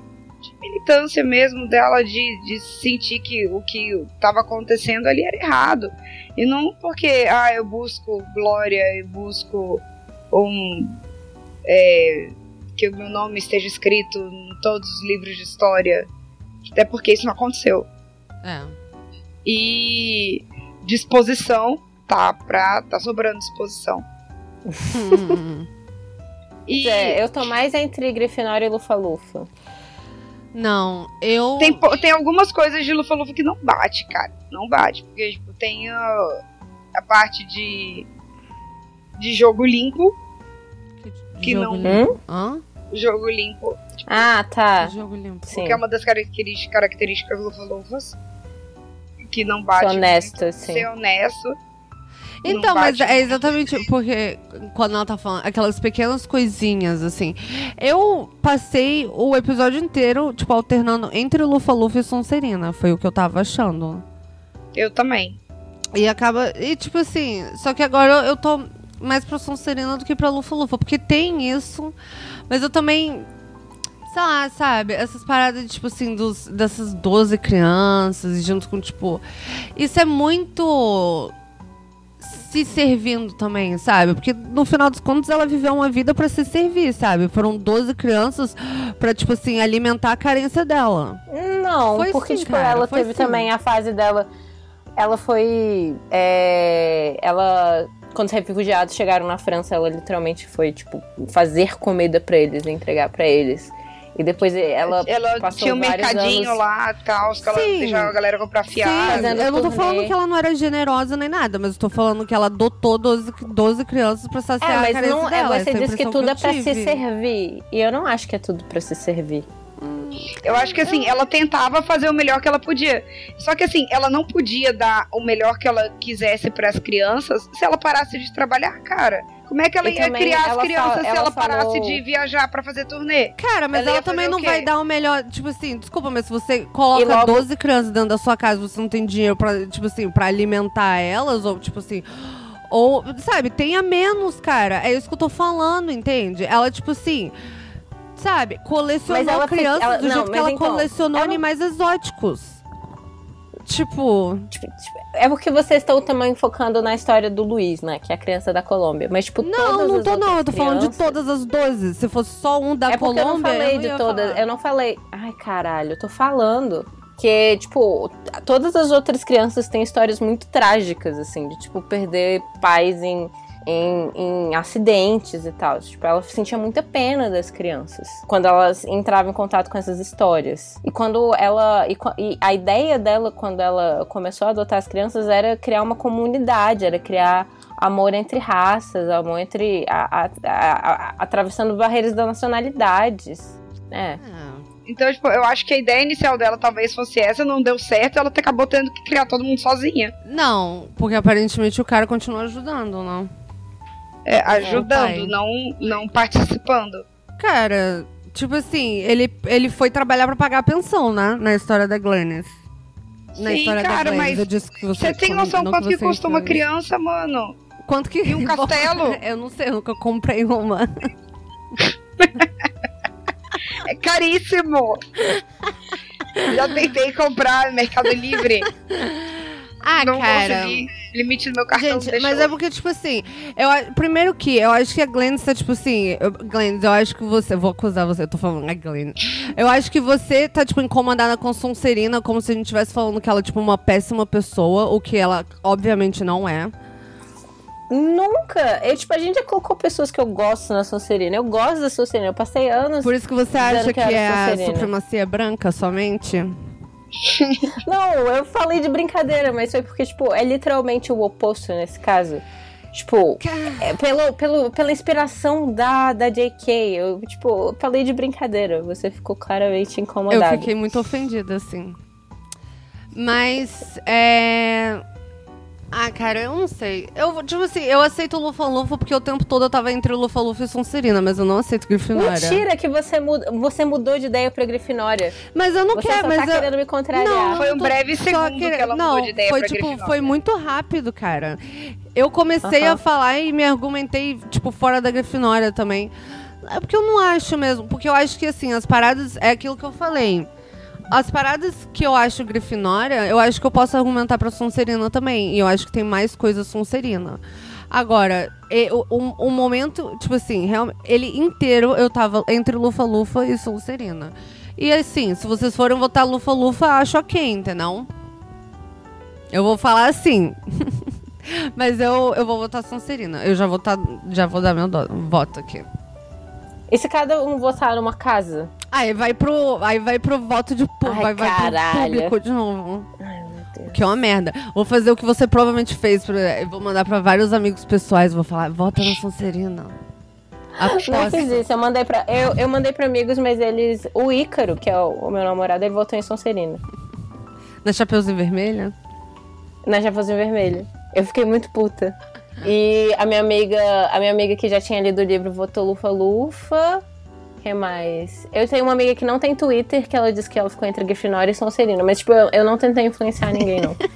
de militância mesmo dela, de, de sentir que o que estava acontecendo ali era errado. E não porque, ah, eu busco glória, eu busco um. é, que o meu nome esteja escrito em todos os livros de história. Até porque isso não aconteceu. É. E disposição, tá, pra, tá sobrando disposição. E... É, eu tô mais entre Grifinória e Lufa-Lufa. Não, eu. Tem, tem algumas coisas de Lufa-Lufa que não bate, cara. Não bate. Porque, tipo, tem a, a parte de. de jogo limpo. Que jogo não. Limpo? Hã? Jogo limpo. Tipo, ah, tá. Jogo limpo. Sim. Que é uma das características, características Lufa-Lufas. Que não bate. Ser honesto, sim. Ser honesto. Então, mas é exatamente porque quando ela tá falando aquelas pequenas coisinhas, assim. Eu passei o episódio inteiro, tipo, alternando entre Lufa Lufa e Sonserina. Foi o que eu tava achando. Eu também. E acaba. E tipo assim, só que agora eu tô mais pra Sonserina do que pra Lufa Lufa. Porque tem isso. Mas eu também sei lá, sabe? Essas paradas, tipo assim, dos, dessas 12 crianças, junto com, tipo. Isso é muito se servindo também, sabe? Porque no final dos contos ela viveu uma vida para se servir, sabe? Foram 12 crianças para tipo assim, alimentar a carência dela. Não, foi porque sim, tipo, cara, ela teve sim. também a fase dela. Ela foi. É, ela. Quando os refugiados chegaram na França, ela literalmente foi, tipo, fazer comida para eles, entregar para eles. E depois ela. Ela tinha um mercadinho anos... lá, tal, que ela deixava a galera comprar fiado. Eu não tô falando que ela não era generosa nem nada, mas eu tô falando que ela adotou 12, 12 crianças pra saciar é, mas a não, é, dela. Você disse que tudo que é pra se servir. E eu não acho que é tudo pra se servir. Eu acho que assim, ela tentava fazer o melhor que ela podia. Só que assim, ela não podia dar o melhor que ela quisesse para as crianças se ela parasse de trabalhar, cara. Como é que ela e ia criar as crianças se ela, ela parasse falou... de viajar para fazer turnê? Cara, mas ela, ela também não vai dar o melhor. Tipo assim, desculpa, mas se você coloca logo... 12 crianças dentro da sua casa, você não tem dinheiro pra, tipo assim, pra alimentar elas, ou tipo assim. Ou, sabe, tenha menos, cara. É isso que eu tô falando, entende? Ela, tipo assim sabe, colecionou crianças ela, do não, jeito que ela então, colecionou ela... animais exóticos. Tipo... tipo... É porque vocês estão também focando na história do Luiz, né? Que é a criança da Colômbia. Mas, tipo, Não, não tô, não. Eu tô crianças... falando de todas as 12. Se fosse só um da é Colômbia. Eu não falei eu de todas. Falar. Eu não falei. Ai, caralho, eu tô falando. Que, tipo, todas as outras crianças têm histórias muito trágicas, assim, de, tipo, perder pais em em, em, acidentes e tal. Tipo, ela sentia muita pena das crianças quando elas entravam em contato com essas histórias. E quando ela. E, e, a ideia dela, quando ela começou a adotar as crianças, era criar uma comunidade, era criar amor entre raças, amor entre. A, a, a, atravessando barreiras das nacionalidades. É. Então, tipo, eu acho que a ideia inicial dela talvez fosse essa, não deu certo, ela acabou tendo que criar todo mundo sozinha. Não, porque aparentemente o cara continua ajudando, não? É, ajudando, não, não participando. Cara, tipo assim, ele, ele foi trabalhar para pagar a pensão, né? Na história da Glennis. Na Sim, história cara, da Glennis. mas você, você tem noção quanto que, que custa uma criança, mano? Quanto que... E um castelo? eu não sei, eu nunca comprei uma. é caríssimo! Já tentei comprar no Mercado Livre. Ah, não cara. Consegui. Limite do meu cartão Gente, mas é porque, tipo assim, eu, primeiro que eu acho que a Glenn tá, tipo assim, eu, Glenn, eu acho que você, vou acusar você, eu tô falando a Glenn. Eu acho que você tá, tipo, incomodada com Sonserina, como se a gente estivesse falando que ela é, tipo, uma péssima pessoa, o que ela, obviamente, não é. Nunca. Eu, tipo, a gente já colocou pessoas que eu gosto na Sonserina. Eu gosto da Sonserina. Eu passei anos. Por isso que você acha que, que é a supremacia branca somente? Não, eu falei de brincadeira, mas foi porque, tipo, é literalmente o oposto nesse caso. Tipo, é pelo, pelo, pela inspiração da, da JK, eu, tipo, falei de brincadeira. Você ficou claramente incomodado. Eu fiquei muito ofendida, assim. Mas, é. Ah, cara, eu não sei. Eu, tipo assim, eu aceito o Lufa-Lufa porque o tempo todo eu tava entre o Lufa-Lufa e Sonserina, mas eu não aceito Grifinória. Mentira que você, muda, você mudou de ideia pra Grifinória. Mas eu não você quero, só mas tá eu... querendo me contrariar. Não, foi um breve segundo que, que ela não, mudou de ideia foi, pra tipo, Grifinória. Foi muito rápido, cara. Eu comecei uh -huh. a falar e me argumentei, tipo, fora da Grifinória também. É porque eu não acho mesmo. Porque eu acho que, assim, as paradas... É aquilo que eu falei as paradas que eu acho Grifinória, eu acho que eu posso argumentar pra Sonserina também. E eu acho que tem mais coisa Sonserina. Agora, o, o, momento, tipo assim, realmente, ele inteiro eu tava entre Lufa-Lufa e Sonserina. E assim, se vocês forem votar Lufa-Lufa, acho ok, entendeu? Eu vou falar assim. Mas eu, eu vou votar Sonserina. Eu já vou, tá, já vou dar meu do, voto aqui. E se cada um votar numa casa? Aí vai pro, aí vai pro voto de público, Ai, vai, vai pro público de novo. Ai, meu Deus. Que é uma merda. Vou fazer o que você provavelmente fez. vou mandar pra vários amigos pessoais. Vou falar, vota na Sonserina. Não Aposta. fiz isso, eu mandei pra. Eu, eu mandei pra amigos, mas eles. O Ícaro, que é o, o meu namorado, ele votou em Sonserina. Na Chapeuzinho Vermelha? Na Chapeuzinho Vermelho. Eu fiquei muito puta. E a minha amiga, a minha amiga que já tinha lido o livro votou Lufa Lufa. Que mais? Eu tenho uma amiga que não tem Twitter, que ela disse que ela ficou entre Grifinória e Sonserina. Mas, tipo, eu, eu não tentei influenciar ninguém, não.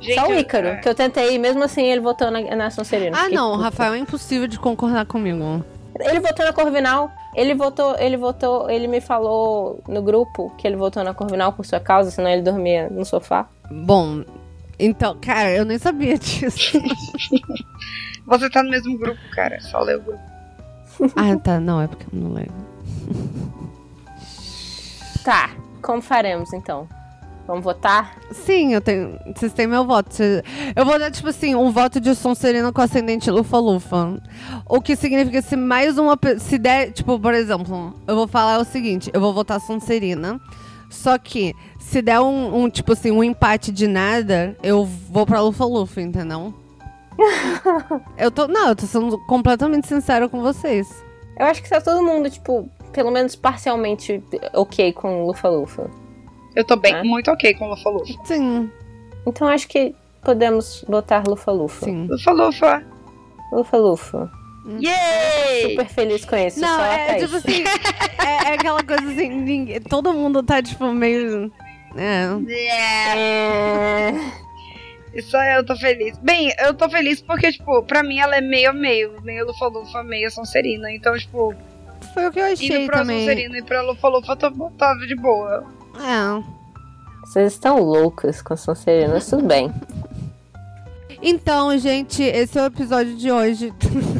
Gente, Só o eu- Ícaro, é. que eu tentei, e mesmo assim ele votou na, na Sonserina. Ah, não. puta. Rafael, é impossível de concordar comigo. Ele votou na Corvinal. Ele votou, ele votou, ele me falou no grupo que ele votou na Corvinal por sua causa, senão ele dormia no sofá. Bom, então, cara, eu nem sabia disso. Você tá no mesmo grupo, cara. Só lê o grupo. ah, tá. Não, é porque eu não leio. Tá, como faremos então? Vamos votar? Sim, eu tenho. Vocês têm meu voto. Eu vou dar, tipo assim, um voto de Sonserina com ascendente Lufa-Lufa. O que significa que se mais uma. Se der, tipo, por exemplo, eu vou falar o seguinte: eu vou votar Sonserina. Só que, se der um, um, tipo assim, um empate de nada, eu vou pra Lufa-Lufa, entendeu? eu tô. Não, eu tô sendo completamente sincero com vocês. Eu acho que tá todo mundo, tipo, pelo menos parcialmente ok com Lufa Lufa. Eu tô bem, É? muito ok com o Lufa Lufa. Sim, Então acho que podemos botar Lufa Lufa. sim. Lufa Lufa. Lufa Lufa. Yay! Super feliz com isso. Não, é tipo assim. é, é aquela coisa assim, ninguém- todo mundo tá, tipo, meio. É. É... Isso aí eu tô feliz. Bem, eu tô feliz porque, tipo, pra mim ela é meio a meio. Meio Lufa Lufa, meio Sonserina. Então, tipo, Foi o que eu achei indo pra também. Sonserina e pra Lufa Lufa, eu tô, tava de boa. É. Vocês estão loucas com Sonserina, mas tudo bem. Então, gente, esse é o episódio de hoje.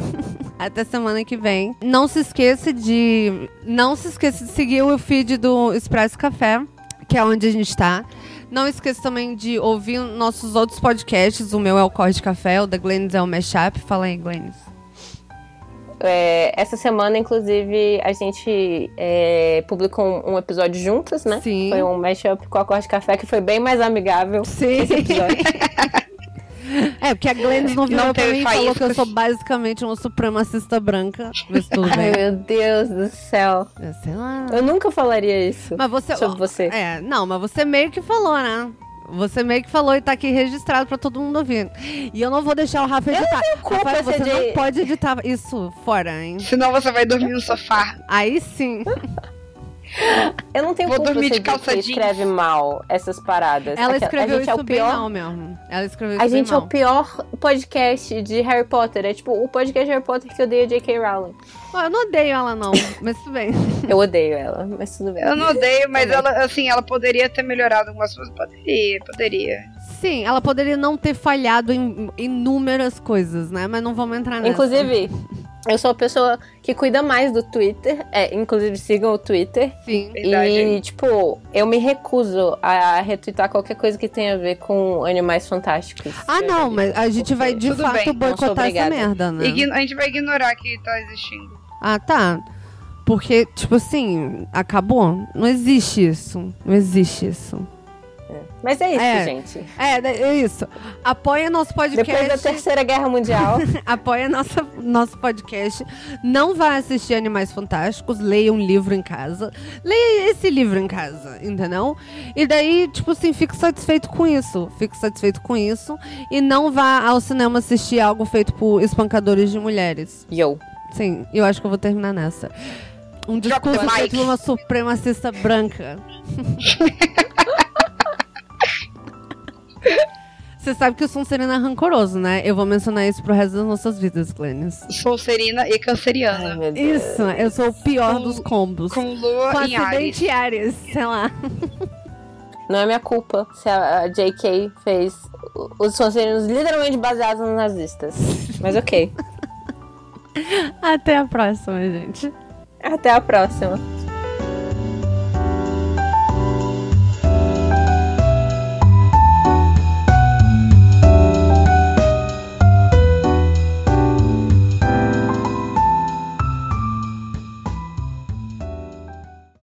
Até semana que vem. Não se esqueça de. Não se esqueça de seguir o feed do Expresso Café, que é onde a gente tá. Não esqueça também de ouvir nossos outros podcasts. O meu é o Corre de Café, o da Glennis é o Mashup. Fala aí, Glennis. É, essa semana, inclusive, a gente é, publicou um, um episódio juntas, né? Sim. Foi um mashup com a Corte Café que foi bem mais amigável. Sim. Esse episódio. É, porque a Glennis não virou Não pra mim e falou que eu sou basicamente uma supremacista branca. Se tudo Ai, bem. meu Deus do céu. É, Sei lá. Eu nunca falaria isso Mas você. sobre você. É, não, mas você meio que falou, né? Você meio que falou e tá aqui registrado pra todo mundo ouvir. E eu não vou deixar o Rafa editar. culpa Rafael, você se de- não pode editar isso fora, hein? Senão você vai dormir no sofá. Aí sim. Eu não tenho Vou culpa dormir se de calça você jeans. escreve mal essas paradas. Ela Aquela- escreveu a gente isso é o bem pior, mal mesmo. Ela escreveu A isso bem gente é o mal. pior podcast de Harry Potter. É tipo o podcast de Harry Potter que odeia J.K. Rowling. Eu não odeio ela, não, mas tudo bem. Eu odeio ela, mas tudo bem. Eu não odeio, mas ela, assim, ela poderia ter melhorado algumas coisas. Poderia, poderia. Sim, ela poderia não ter falhado em inúmeras coisas, né? Mas não vamos entrar nessa. Inclusive, eu sou a pessoa que cuida mais do Twitter. É, inclusive, sigam o Twitter. Sim. Verdade. E, tipo, eu me recuso a retweetar qualquer coisa que tenha a ver com animais fantásticos. Ah, não, mas a gente vai de Tudo fato bem, boicotar essa merda, né? Igno- a gente vai ignorar que tá existindo. Ah, tá. Porque, tipo assim, acabou? Não existe isso. Não existe isso. Mas é isso, É. gente. É, é isso. Apoia nosso podcast. Depois da Terceira Guerra Mundial. Apoia nossa, nosso podcast. Não vá assistir Animais Fantásticos. Leia um livro em casa. Leia esse livro em casa, entendeu? E daí, tipo assim, fique satisfeito com isso. Fique satisfeito com isso. E não vá ao cinema assistir algo feito por espancadores de mulheres. Yo. Sim, eu acho que eu vou terminar nessa. Um discurso feito por uma supremacista branca. Você sabe que o Sonserina é rancoroso, né? Eu vou mencionar isso pro resto das nossas vidas, Glennis. Sou serina e Ai, canceriana. Deus. Isso, eu sou o pior Com- dos combos. Com lua Com em Ares. Ares, sei lá. Não é minha culpa se a a J.K. fez os Sonserinos literalmente baseados nos nazistas. Mas ok. Até a próxima, gente. Até a próxima.